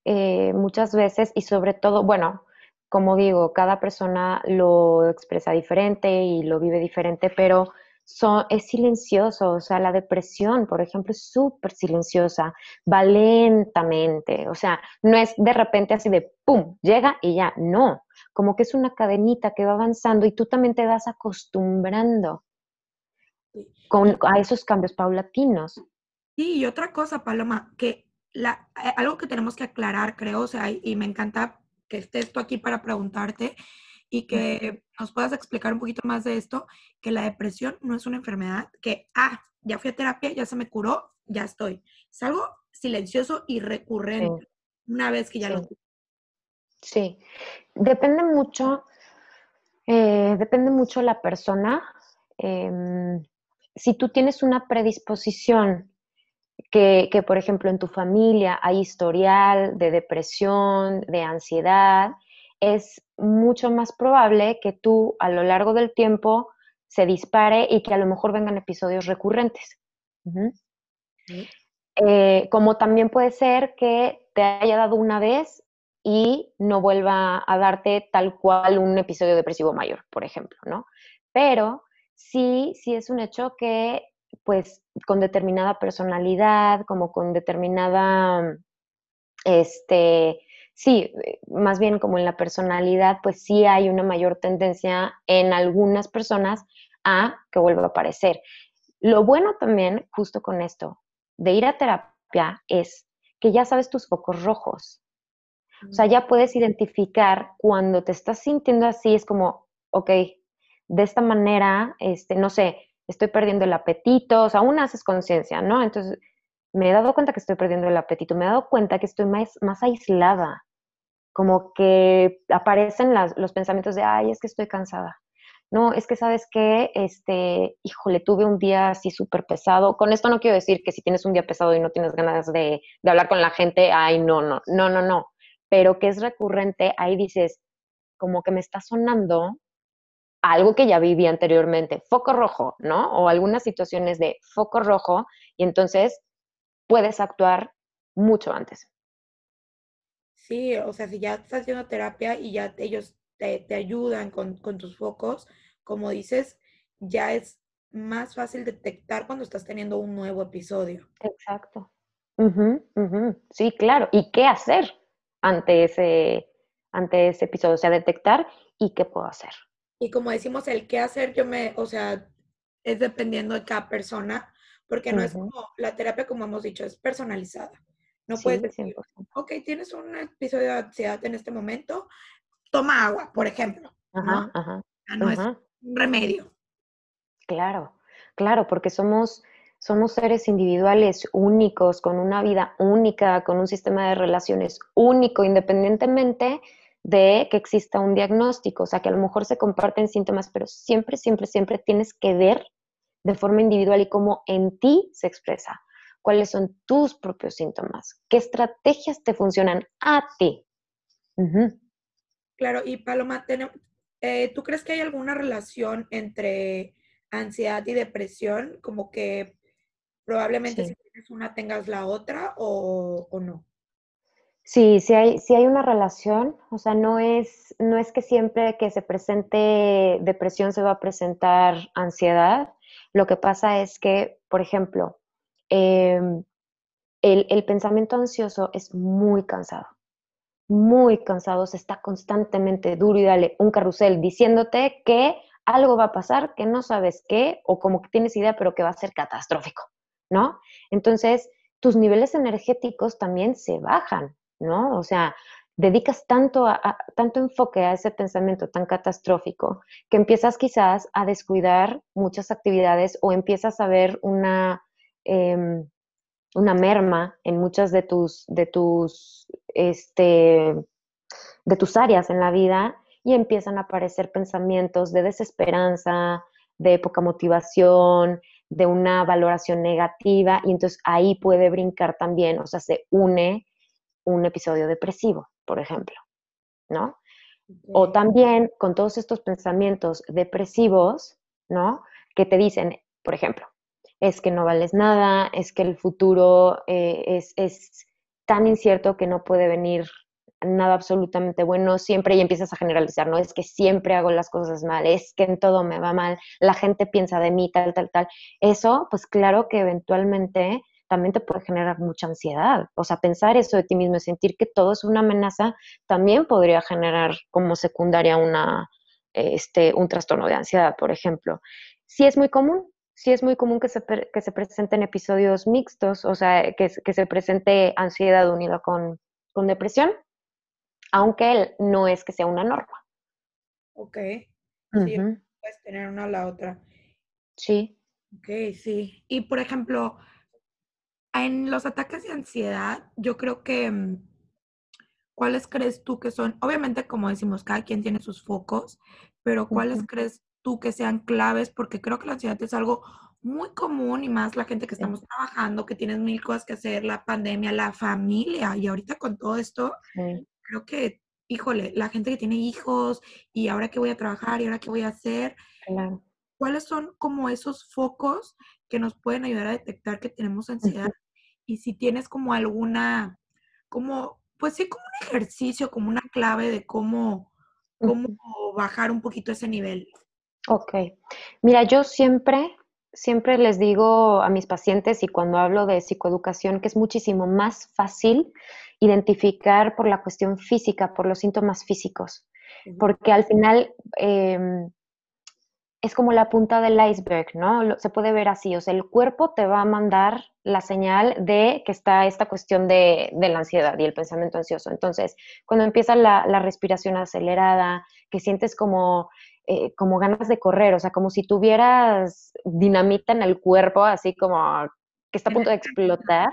eh, muchas veces y sobre todo, bueno, como digo, cada persona lo expresa diferente y lo vive diferente, pero es silencioso, o sea, la depresión, por ejemplo, es súper silenciosa, va lentamente, o sea, no es de repente así de ¡pum! llega y ya, no, como que es una cadenita que va avanzando y tú también te vas acostumbrando con, a esos cambios paulatinos. Sí, y otra cosa, Paloma, que la, eh, algo que tenemos que aclarar, creo, o sea, y me encanta que estés tú aquí para preguntarte, y que nos puedas explicar un poquito más de esto, que la depresión no es una enfermedad, que, ah, ya fui a terapia, ya se me curó, ya estoy. Es algo silencioso y recurrente una vez que ya lo... Sí, depende mucho, eh, depende mucho la persona. Em, si tú tienes una predisposición que, que, por ejemplo, en tu familia hay historial de depresión, de ansiedad, es mucho más probable que tú a lo largo del tiempo se dispare y que a lo mejor vengan episodios recurrentes. Eh, como también puede ser que te haya dado una vez y no vuelva a darte tal cual un episodio depresivo mayor, por ejemplo, ¿no? Pero sí, sí es un hecho que, pues, con determinada personalidad, como con determinada, este, sí, eh, más bien como en la personalidad, pues sí hay una mayor tendencia en algunas personas a que vuelva a aparecer. Lo bueno también, justo con esto, de ir a terapia es que ya sabes tus focos rojos. O sea, ya puedes identificar cuando te estás sintiendo así, es como, ok, de esta manera, este, no sé, estoy perdiendo el apetito, o sea, aún haces conciencia, ¿no? Entonces, me he dado cuenta que estoy perdiendo el apetito, me he dado cuenta que estoy más, más aislada, como que aparecen los pensamientos de, ay, es que estoy cansada. No, es que sabes que, este, híjole, tuve un día así súper pesado. Con esto no quiero decir que si tienes un día pesado y no tienes ganas de, de hablar con la gente, ay, no, no, no, no, no. Pero que es recurrente, ahí dices, como que me está sonando algo que ya viví anteriormente, foco rojo, ¿no? O algunas situaciones de foco rojo, y entonces puedes actuar mucho antes. Sí, o sea, si ya estás haciendo terapia y ya ellos te, ayudan con, tus focos, como dices, ya es más fácil detectar cuando estás teniendo un nuevo episodio. Exacto. Sí, claro. ¿Y qué hacer ante ese, ante ese episodio? O sea, detectar y qué puedo hacer. Y como decimos, el qué hacer, yo me, o sea, es dependiendo de cada persona, porque no es como la terapia, como hemos dicho, es personalizada. No puedes decir, ok, tienes un episodio de ansiedad en este momento, toma agua, por ejemplo. ¿no? no es un remedio. Claro, claro, porque somos, somos seres individuales únicos, con una vida única, con un sistema de relaciones único, independientemente de que exista un diagnóstico, o sea, que a lo mejor se comparten síntomas, pero siempre, siempre, siempre tienes que ver de forma individual y cómo en ti se expresa cuáles son tus propios síntomas, qué estrategias te funcionan a ti. Claro, y Paloma, eh, ¿tú crees que hay alguna relación entre ansiedad y depresión? Como que probablemente si tienes una tengas la otra o, no. Sí, sí hay, sí hay una relación, o sea, no es, no es que siempre que se presente depresión se va a presentar ansiedad. Lo que pasa es que, por ejemplo, Em, el, pensamiento ansioso es muy cansado, muy cansado, se está constantemente duro y dale un carrusel diciéndote que algo va a pasar, que no sabes qué, o como que tienes idea, pero que va a ser catastrófico, ¿no? Entonces, tus niveles energéticos también se bajan, ¿no? O sea, dedicas tanto, a, tanto enfoque a ese pensamiento tan catastrófico que empiezas quizás a descuidar muchas actividades o empiezas a ver una Em, una merma en muchas de tus, de tus, este, de tus áreas en la vida y empiezan a aparecer pensamientos de desesperanza, de poca motivación, de una valoración negativa y entonces ahí puede brincar también, o sea, se une un episodio depresivo, por ejemplo, ¿no? O también con todos estos pensamientos depresivos, ¿no? Que te dicen, por ejemplo, es que no vales nada, es que el futuro eh, es, es, tan incierto que no puede venir nada absolutamente bueno siempre y empiezas a generalizar, ¿no? Es que siempre hago las cosas mal, es que en todo me va mal, la gente piensa de mí, tal, tal, tal. Eso, pues claro que eventualmente también te puede generar mucha ansiedad. O sea, pensar eso de ti mismo, sentir que todo es una amenaza, también podría generar como secundaria una, este, un trastorno de ansiedad, por ejemplo. Sí es muy común, sí es muy común que se, que se presenten episodios mixtos, o sea, que, que se presente ansiedad unida con, con, depresión, aunque no es que sea una norma. Ok. Sí, puedes tener una a la otra. Sí. Ok, sí. Y por ejemplo, en los ataques de ansiedad, yo creo que, mm, ¿cuáles crees tú que son? Obviamente, como decimos, cada quien tiene sus focos, pero ¿cuáles crees tú que sean claves, porque creo que la ansiedad es algo muy común y más la gente que estamos trabajando, que tienes mil cosas que hacer, la pandemia, la familia, y ahorita con todo esto, creo que, híjole, la gente que tiene hijos y ahora que voy a trabajar y ahora qué voy a hacer, ¿cuáles son como esos focos que nos pueden ayudar a detectar que tenemos ansiedad? Y si tienes como alguna, como, pues sí, como un ejercicio, como una clave de cómo, cómo bajar un poquito ese nivel. Ok. Mira, yo siempre, siempre les digo a mis pacientes y cuando hablo de psicoeducación que es muchísimo más fácil identificar por la cuestión física, por los síntomas físicos, porque al final em, es como la punta del iceberg, ¿no? Se puede ver así, o sea, el cuerpo te va a mandar la señal de que está esta cuestión de, la ansiedad y el pensamiento ansioso. Entonces, cuando empieza la, la respiración acelerada, que sientes como eh, como ganas de correr, o sea, como si tuvieras dinamita en el cuerpo, así como que está a punto de explotar.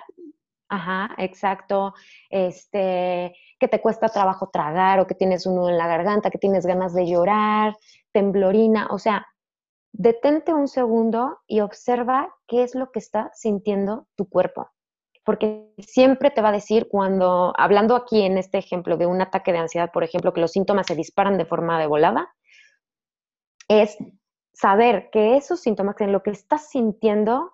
Ajá, exacto. Este, que te cuesta trabajo tragar o que tienes uno en la garganta, que tienes ganas de llorar, temblorina, o sea, detente un segundo y observa qué es lo que está sintiendo tu cuerpo. Porque siempre te va a decir cuando, hablando aquí en este ejemplo de un ataque de ansiedad, por ejemplo, que los síntomas se disparan de forma de volada, es saber que esos síntomas, en lo que estás sintiendo,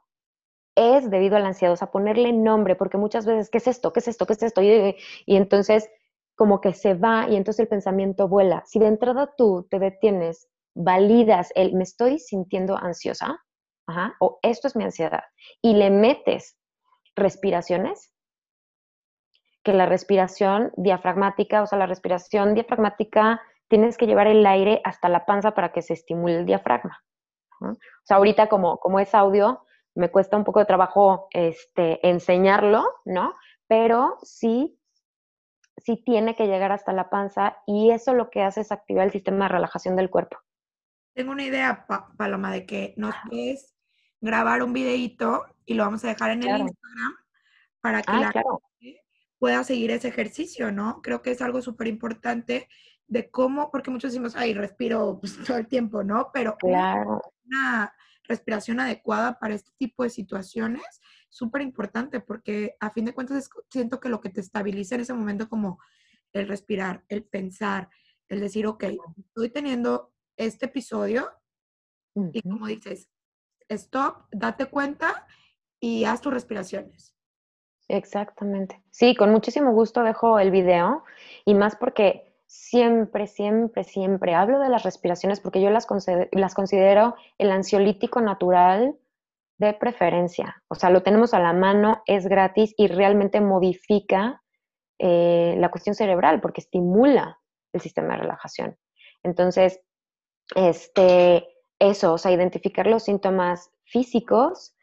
es debido a la ansiedad, o sea, ponerle nombre, porque muchas veces, ¿qué es esto? ¿Qué es esto? ¿Qué es esto? Y, entonces como que se va y entonces el pensamiento vuela. Si de entrada tú te detienes, validas el me estoy sintiendo ansiosa, o esto es mi ansiedad, y le metes respiraciones, que la respiración diafragmática, o sea, la respiración diafragmática, tienes que llevar el aire hasta la panza para que se estimule el diafragma. O sea, ahorita como, como es audio, me cuesta un poco de trabajo este, enseñarlo, ¿no? Pero sí, sí tiene que llegar hasta la panza y eso lo que hace es activar el sistema de relajación del cuerpo. Tengo una idea, Paloma, de que nos puedes grabar un videito y lo vamos a dejar en el Instagram para que ah, la gente pueda seguir ese ejercicio, ¿no? Creo que es algo súper importante de cómo, porque muchos decimos, ay, respiro pues, todo el tiempo, ¿no? Pero claro. una respiración adecuada para este tipo de situaciones, súper importante, porque a fin de cuentas siento que lo que te estabiliza en ese momento como el respirar, el pensar, el decir, ok, estoy teniendo este episodio y como dices, stop, date cuenta y haz tus respiraciones. Exactamente. Sí, con muchísimo gusto dejo el video y más porque siempre, siempre, siempre hablo de las respiraciones porque yo las, las considero el ansiolítico natural de preferencia. O sea, lo tenemos a la mano, es gratis y realmente modifica eh, la cuestión cerebral porque estimula el sistema de relajación. Entonces, este, eso, o sea, identificar los síntomas físicos,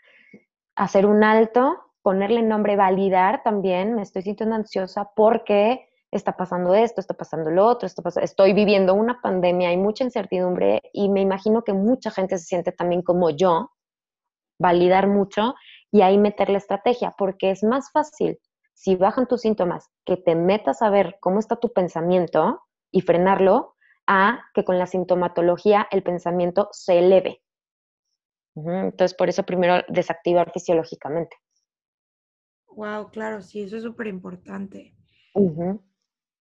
hacer un alto, ponerle nombre, validar también, me estoy sintiendo ansiosa porque está pasando esto, está pasando lo otro, estoy viviendo una pandemia, hay mucha incertidumbre y me imagino que mucha gente se siente también como yo, validar mucho y ahí meterle estrategia, porque es más fácil si bajan tus síntomas que te metas a ver cómo está tu pensamiento y frenarlo, a que con la sintomatología el pensamiento se eleve. Entonces, por eso primero desactivar fisiológicamente. Wow, claro, sí, eso es súper importante.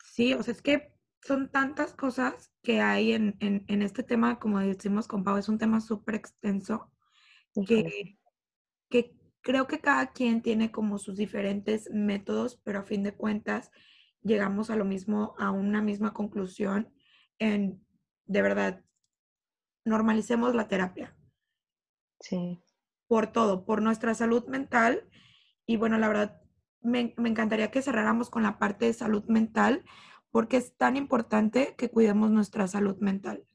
Sí, o sea, es que son tantas cosas que hay en, este tema, como decimos con Pau, es un tema súper extenso, que, que creo que cada quien tiene como sus diferentes métodos, pero a fin de cuentas llegamos a lo mismo, a una misma conclusión en, de verdad, normalicemos la terapia. Sí. Por todo, por nuestra salud mental. Y bueno, la verdad, me, encantaría que cerráramos con la parte de salud mental, porque es tan importante que cuidemos nuestra salud mental.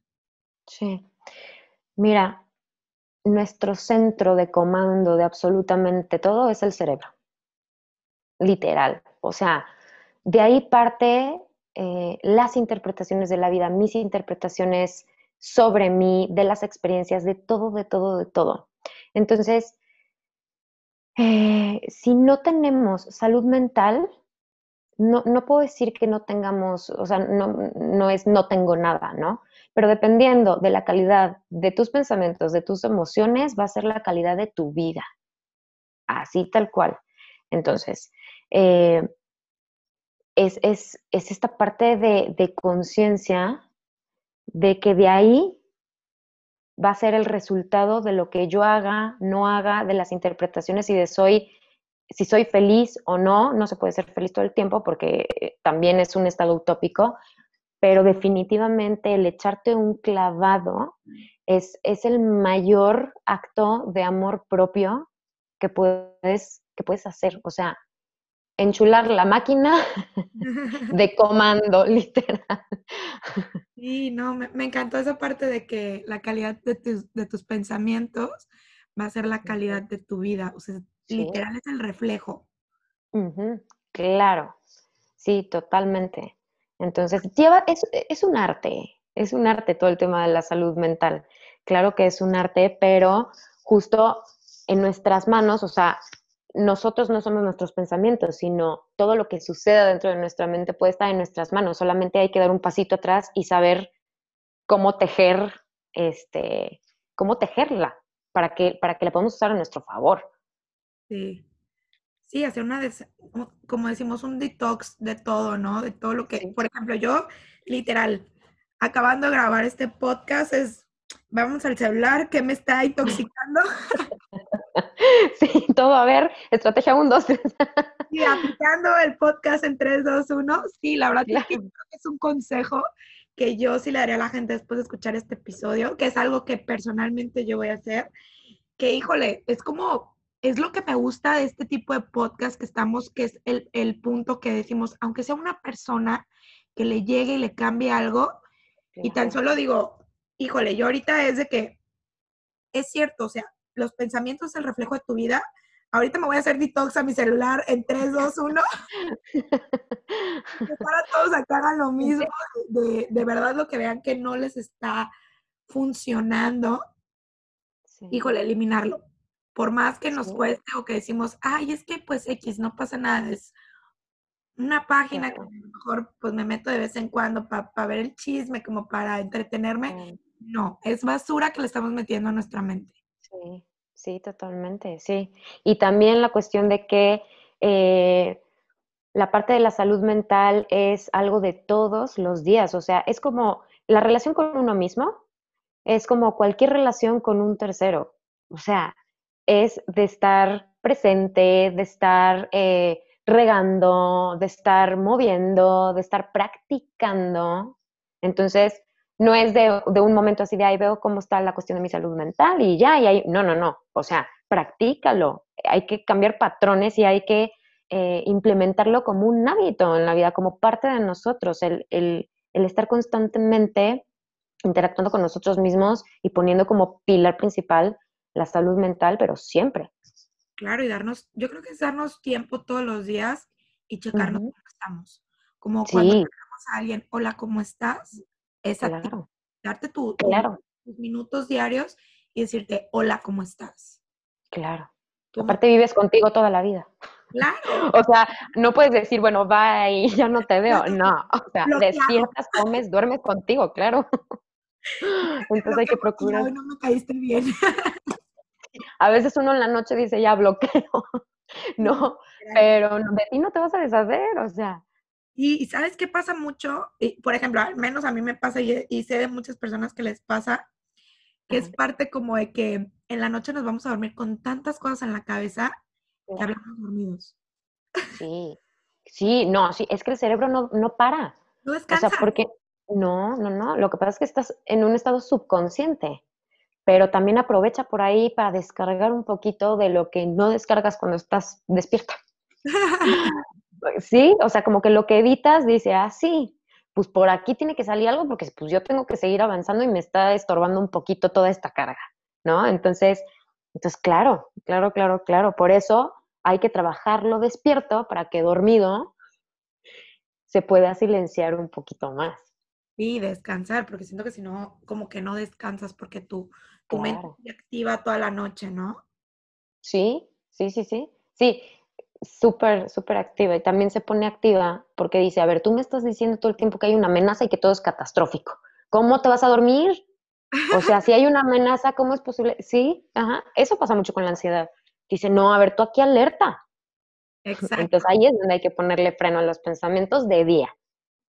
Sí. Mira, nuestro centro de comando de absolutamente todo es el cerebro. Literal. O sea, de ahí parte eh, las interpretaciones de la vida, mis interpretaciones sobre mí, de las experiencias, de todo, de todo, de todo. Entonces, eh, si no tenemos salud mental, no, no, puedo decir que no tengamos, o sea, no, no es no tengo nada, ¿no? Pero dependiendo de la calidad de tus pensamientos, de tus emociones, va a ser la calidad de tu vida. Así tal cual. Entonces, eh, es, es, es, esta parte de, de conciencia de que de ahí va a ser el resultado de lo que yo haga, no haga, de las interpretaciones y de soy, si soy feliz o no, no se puede ser feliz todo el tiempo porque eh, también es un estado utópico, pero definitivamente el echarte un clavado es, es el mayor acto de amor propio que puedes, que puedes hacer. O sea, enchular la máquina de comando, literal. Sí, no, me, encantó esa parte de que la calidad de tus, pensamientos va a ser la calidad de tu vida. O sea, literal es el reflejo. Claro, sí, totalmente. Entonces, lleva, es, es un arte, es un arte todo el tema de la salud mental. Claro que es un arte, pero justo en nuestras manos, o sea, nosotros no somos nuestros pensamientos, sino todo lo que suceda dentro de nuestra mente puede estar en nuestras manos. Solamente hay que dar un pasito atrás y saber cómo tejer, este, cómo tejerla para que, para que la podamos usar a nuestro favor. Sí. Sí, hacer una, como decimos, un detox de todo, ¿no? De todo lo que, por ejemplo, yo, literal, acabando de grabar este podcast, es, vamos al celular, ¿qué me está intoxicando? Sí, todo a ver, estrategia 1, 2, 3. Sí, aplicando el podcast en 3, 2, 1. Sí, la verdad es que es un consejo que yo sí le daría a la gente después de escuchar este episodio, que es algo que personalmente yo voy a hacer, que híjole, es como, es lo que me gusta de este tipo de podcast que estamos, que es el, el punto que decimos, aunque sea una persona que le llegue y le cambie algo, y tan solo digo, híjole, yo ahorita es de que es cierto, o sea, los pensamientos es el reflejo de tu vida. Ahorita me voy a hacer detox a mi celular en 3, 2, 1. para todos a que hagan lo mismo, de, de, verdad lo que vean que no les está funcionando, híjole, eliminarlo. Por más que nos cueste o que decimos, ay, es que pues X, no pasa nada, es una página que a lo mejor pues me meto de vez en cuando para ver el chisme, como para entretenerme. No, es basura que le estamos metiendo a nuestra mente. Sí, totalmente, sí. Y también la cuestión de que eh, la parte de la salud mental es algo de todos los días, o sea, es como la relación con uno mismo, es como cualquier relación con un tercero, o sea, es de estar presente, de estar eh, regando, de estar moviendo, de estar practicando. Entonces, no es de, un momento así de ahí veo cómo está la cuestión de mi salud mental y ya, y ahí, no, no, no, o sea, practícalo, hay que cambiar patrones y hay que eh, implementarlo como un hábito en la vida, como parte de nosotros, el, el, el estar constantemente interactuando con nosotros mismos y poniendo como pilar principal la salud mental, pero siempre. Claro, y darnos, yo creo que es darnos tiempo todos los días y checarnos cómo estamos. Como cuando sí. a alguien, hola, ¿cómo estás? Es claro. darte tu, claro. tus minutos diarios y decirte, hola, ¿cómo estás? Claro. Aparte vives contigo toda la vida. Claro. O sea, no puedes decir, bueno, bye, ya no te veo. No, o sea, despiertas, comes, duermes contigo, claro. Entonces hay que procurar. Hoy no me caíste bien. A veces uno en la noche dice, ya bloqueo. No, pero de ti no te vas a deshacer, o sea, y, ¿sabes qué pasa mucho? Y, por ejemplo, al menos a mí me pasa y, sé de muchas personas que les pasa, que es parte como de que en la noche nos vamos a dormir con tantas cosas en la cabeza que hablamos dormidos. Sí, sí, no, sí, es que el cerebro no, no para. No descansa. O sea, porque, no, no, no, lo que pasa es que estás en un estado subconsciente, pero también aprovecha por ahí para descargar un poquito de lo que no descargas cuando estás despierta. sí, o sea, como que lo que evitas dice, ah, sí, pues por aquí tiene que salir algo porque pues yo tengo que seguir avanzando y me está estorbando un poquito toda esta carga, ¿no? Entonces, entonces claro, claro, claro, claro, por eso hay que trabajarlo despierto para que dormido se pueda silenciar un poquito más. Sí, descansar, porque siento que si no, como que no descansas porque tu, tu mente se activa toda la noche, ¿no? Sí, sí, sí, sí. Sí, súper, súper activa y también se pone activa porque dice, a ver, tú me estás diciendo todo el tiempo que hay una amenaza y que todo es catastrófico. ¿Cómo te vas a dormir? O sea, si hay una amenaza, ¿cómo es posible? Sí, ajá, eso pasa mucho con la ansiedad. Dice, no, a ver, tú aquí alerta. Exacto. Entonces ahí es donde hay que ponerle freno a los pensamientos de día.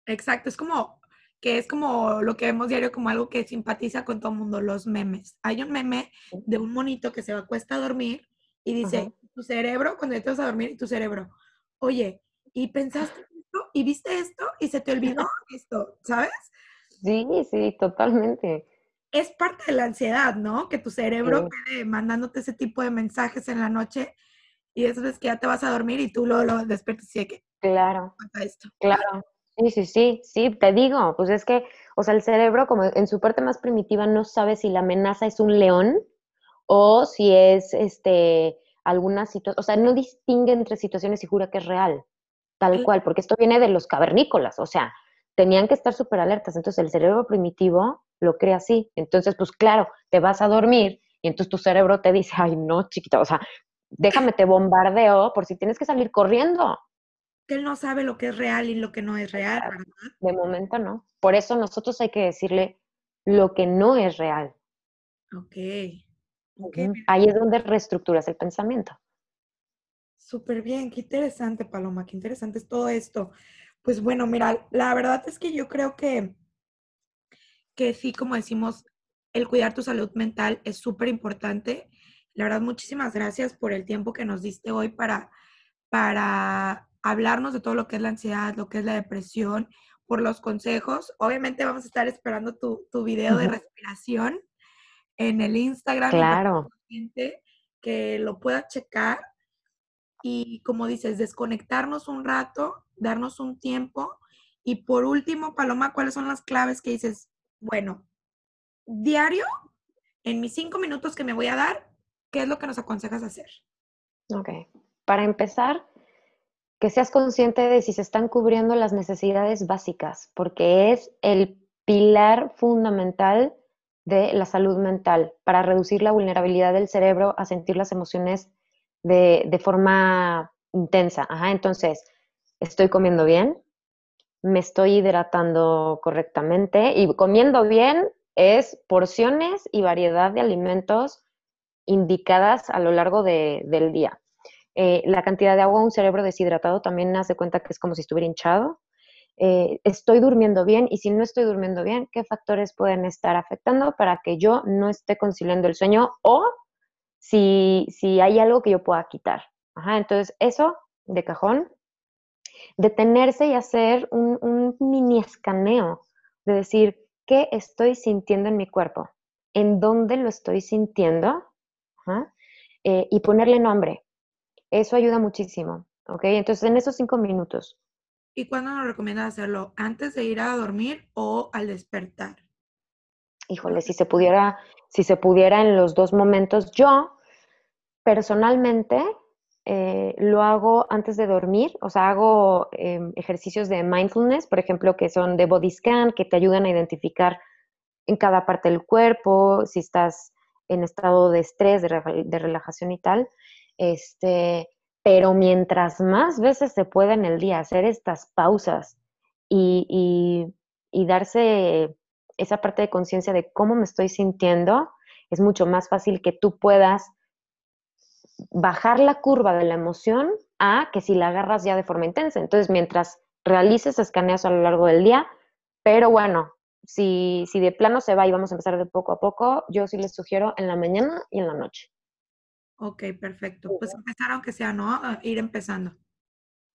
Exacto, es como que es como lo que vemos diario como algo que simpatiza con todo el mundo, los memes. Hay un meme de un monito que se va a cuesta a dormir y dice, tu cerebro, cuando te vas a dormir, y tu cerebro, oye, ¿y pensaste esto? ¿Y viste esto? ¿Y se te olvidó esto? ¿Sabes? Sí, sí, totalmente. Es parte de la ansiedad, ¿no? Que tu cerebro quede mandándote ese tipo de mensajes en la noche y eso es que ya te vas a dormir y tú lo, lo despiertas y que... Claro. Esto. Claro. Sí, sí, sí, sí, te digo, pues es que, o sea, el cerebro como en su parte más primitiva no sabe si la amenaza es un león o si es este alguna situación, o sea, no distingue entre situaciones y jura que es real, tal cual, porque esto viene de los cavernícolas, o sea, tenían que estar súper alertas, entonces el cerebro primitivo lo cree así, entonces pues claro, te vas a dormir y entonces tu cerebro te dice, ay no, chiquita, o sea, déjame te bombardeo por si tienes que salir corriendo. Que él no sabe lo que es real y lo que no es real, ¿verdad? De momento no. Por eso nosotros hay que decirle lo que no es real. Ok. Ahí es donde reestructuras el pensamiento. Súper bien, qué interesante, Paloma, qué interesante es todo esto. Pues bueno, mira, la verdad es que yo creo que, que sí, como decimos, el cuidar tu salud mental es súper importante. La verdad, muchísimas gracias por el tiempo que nos diste hoy para, para hablarnos de todo lo que es la ansiedad, lo que es la depresión, por los consejos. Obviamente vamos a estar esperando tu, tu video de respiración en el Instagram. Claro. Que lo pueda checar y, como dices, desconectarnos un rato, darnos un tiempo. Y por último, Paloma, ¿cuáles son las claves que dices? Bueno, diario, en mis cinco minutos que me voy a dar, ¿qué es lo que nos aconsejas hacer? Ok. Para empezar, que seas consciente de si se están cubriendo las necesidades básicas, porque es el pilar fundamental de la salud mental para reducir la vulnerabilidad del cerebro a sentir las emociones de, forma intensa. Ajá, entonces, estoy comiendo bien, me estoy hidratando correctamente y comiendo bien es porciones y variedad de alimentos indicadas a lo largo del día. Eh, la cantidad de agua, un cerebro deshidratado también hace cuenta que es como si estuviera hinchado. Eh, estoy durmiendo bien y si no estoy durmiendo bien, ¿qué factores pueden estar afectando para que yo no esté conciliando el sueño o si, si hay algo que yo pueda quitar? Ajá, entonces, eso de cajón. Detenerse y hacer un, un mini escaneo de decir, ¿qué estoy sintiendo en mi cuerpo? ¿En dónde lo estoy sintiendo? Eh, y ponerle nombre. Eso ayuda muchísimo. ¿Ok? Entonces, en esos cinco minutos. ¿Y cuándo nos recomiendas hacerlo? ¿Antes de ir a dormir o al despertar? Híjole, si se pudiera, si se pudiera en los dos momentos. Yo, personalmente, eh, lo hago antes de dormir, o sea, hago em, ejercicios de mindfulness, por ejemplo, que son de body scan, que te ayudan a identificar en cada parte del cuerpo, si estás en estado de estrés, de, de relajación y tal. Este, pero mientras más veces se pueda en el día hacer estas pausas y, darse esa parte de conciencia de cómo me estoy sintiendo, es mucho más fácil que tú puedas bajar la curva de la emoción a que si la agarras ya de forma intensa. Entonces, mientras realices escaneos a lo largo del día, pero bueno, si, si de plano se va y vamos a empezar de poco a poco, yo sí les sugiero en la mañana y en la noche. Ok, perfecto. Pues empezar aunque sea, ¿no? ir empezando.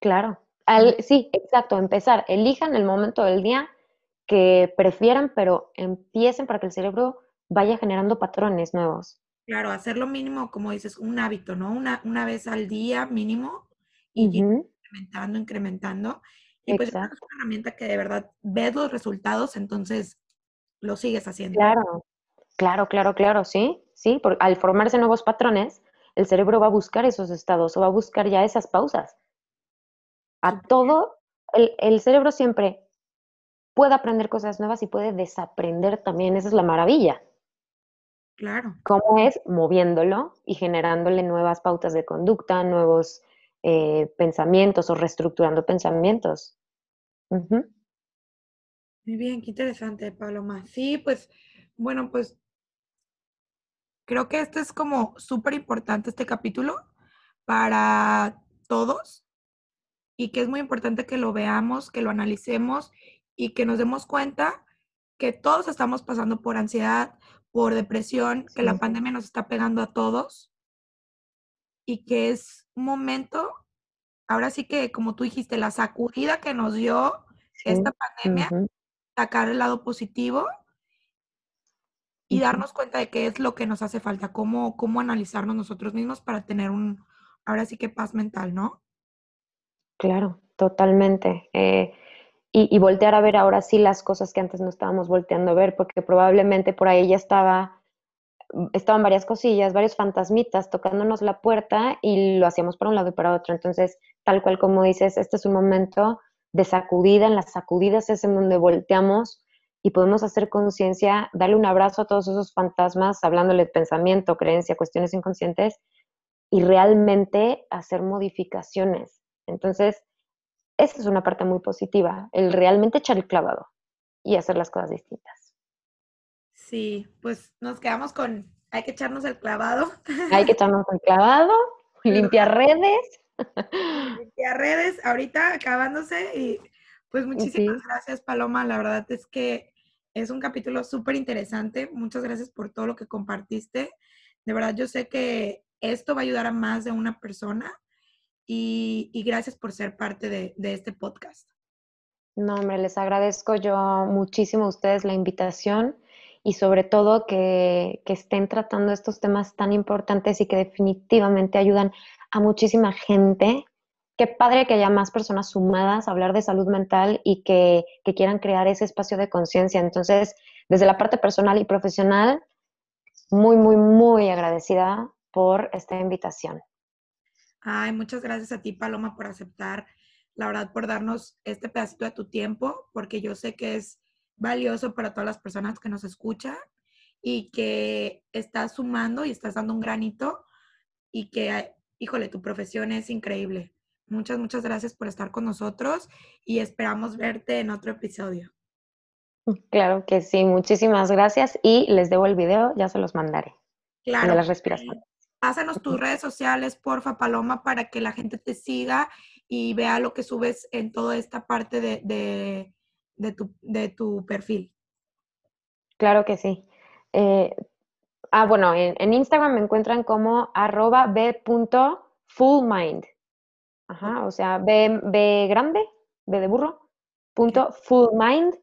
Claro. Al, sí, exacto, empezar. Elijan el momento del día que prefieran, pero empiecen para que el cerebro vaya generando patrones nuevos. Claro, hacer lo mínimo, como dices, un hábito, ¿no? Una, una vez al día mínimo y incrementando, incrementando. Y pues es una herramienta que de verdad ves los resultados, entonces lo sigues haciendo. Claro, claro, claro, claro, sí, sí, porque al formarse nuevos patrones, el cerebro va a buscar esos estados o va a buscar ya esas pausas. A todo, el, cerebro siempre puede aprender cosas nuevas y puede desaprender también, esa es la maravilla. Claro. ¿Cómo es? Moviéndolo y generándole nuevas pautas de conducta, nuevos eh, pensamientos o reestructurando pensamientos. Muy bien, qué interesante, Paloma. Sí, pues, bueno, pues Creo que este es como súper importante este capítulo para todos y que es muy importante que lo veamos, que lo analicemos y que nos demos cuenta que todos estamos pasando por ansiedad, por depresión, que la pandemia nos está pegando a todos y que es un momento, ahora sí que como tú dijiste, la sacudida que nos dio esta pandemia, sacar el lado positivo y darnos cuenta de qué es lo que nos hace falta, cómo, cómo analizarnos nosotros mismos para tener un, ahora sí que paz mental, ¿no? Claro, totalmente. Eh, y, voltear a ver ahora sí las cosas que antes no estábamos volteando a ver, porque probablemente por ahí ya estaba, mm, estaban varias cosillas, varios fantasmitas tocándonos la puerta y lo hacíamos para un lado y para otro. Entonces, tal cual como dices, este es un momento de sacudida, en las sacudidas es en donde volteamos y podemos hacer conciencia, darle un abrazo a todos esos fantasmas, hablándole de pensamiento, creencia, cuestiones inconscientes, y realmente hacer modificaciones. Entonces, esa es una parte muy positiva, el realmente echar el clavado y hacer las cosas distintas. Sí, pues nos quedamos con, hay que echarnos el clavado. Hay que echarnos el clavado, limpiar redes. Limpiar redes, ahorita acabándose y pues muchísimas gracias Paloma, la verdad es que es un capítulo súper interesante, muchas gracias por todo lo que compartiste. De verdad yo sé que esto va a ayudar a más de una persona y, gracias por ser parte de, este podcast. No, hombre, les agradezco yo muchísimo a ustedes la invitación y sobre todo que, que, estén tratando estos temas tan importantes y que definitivamente ayudan a muchísima gente. Qué padre que haya más personas sumadas a hablar de salud mental y que, quieran crear ese espacio de conciencia. Entonces, desde la parte personal y profesional, muy, muy, muy agradecida por esta invitación. Ay, muchas gracias a ti, Paloma, por aceptar, la verdad, por darnos este pedacito de tu tiempo, porque yo sé que es valioso para todas las personas que nos escuchan y que estás sumando y estás dando un granito y que, híjole, tu profesión es increíble. Muchas, muchas gracias por estar con nosotros y esperamos verte en otro episodio. Claro que sí, muchísimas gracias y les debo el video, ya se los mandaré. Claro. De las respiraciones. Pásanos tus redes sociales, porfa, Paloma, para que la gente te siga y vea lo que subes en toda esta parte de, de, tu, perfil. Claro que sí. Eh, ah, bueno, en, Instagram me encuentran como arroba b.fullmind. Ajá, o sea, B, B grande, B de burro, punto fullmind.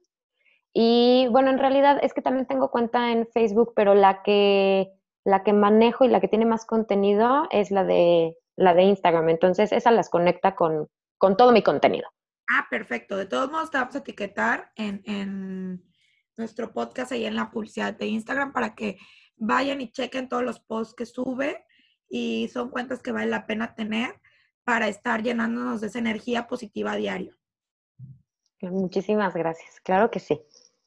Y bueno, en realidad es que también tengo cuenta en Facebook, pero la que la que manejo y la que tiene más contenido es la de, la de Instagram. Entonces, esa las conecta con, todo mi contenido. Ah, perfecto. De todos modos, te vamos a etiquetar en, nuestro podcast ahí en la publicidad de Instagram para que vayan y chequen todos los posts que sube y son cuentas que vale la pena tener para estar llenándonos de esa energía positiva a diario. Muchísimas gracias, claro que sí.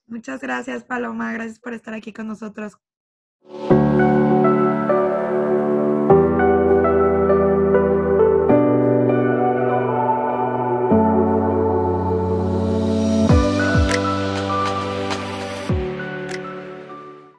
Muchas gracias, Paloma, gracias por estar aquí con nosotros.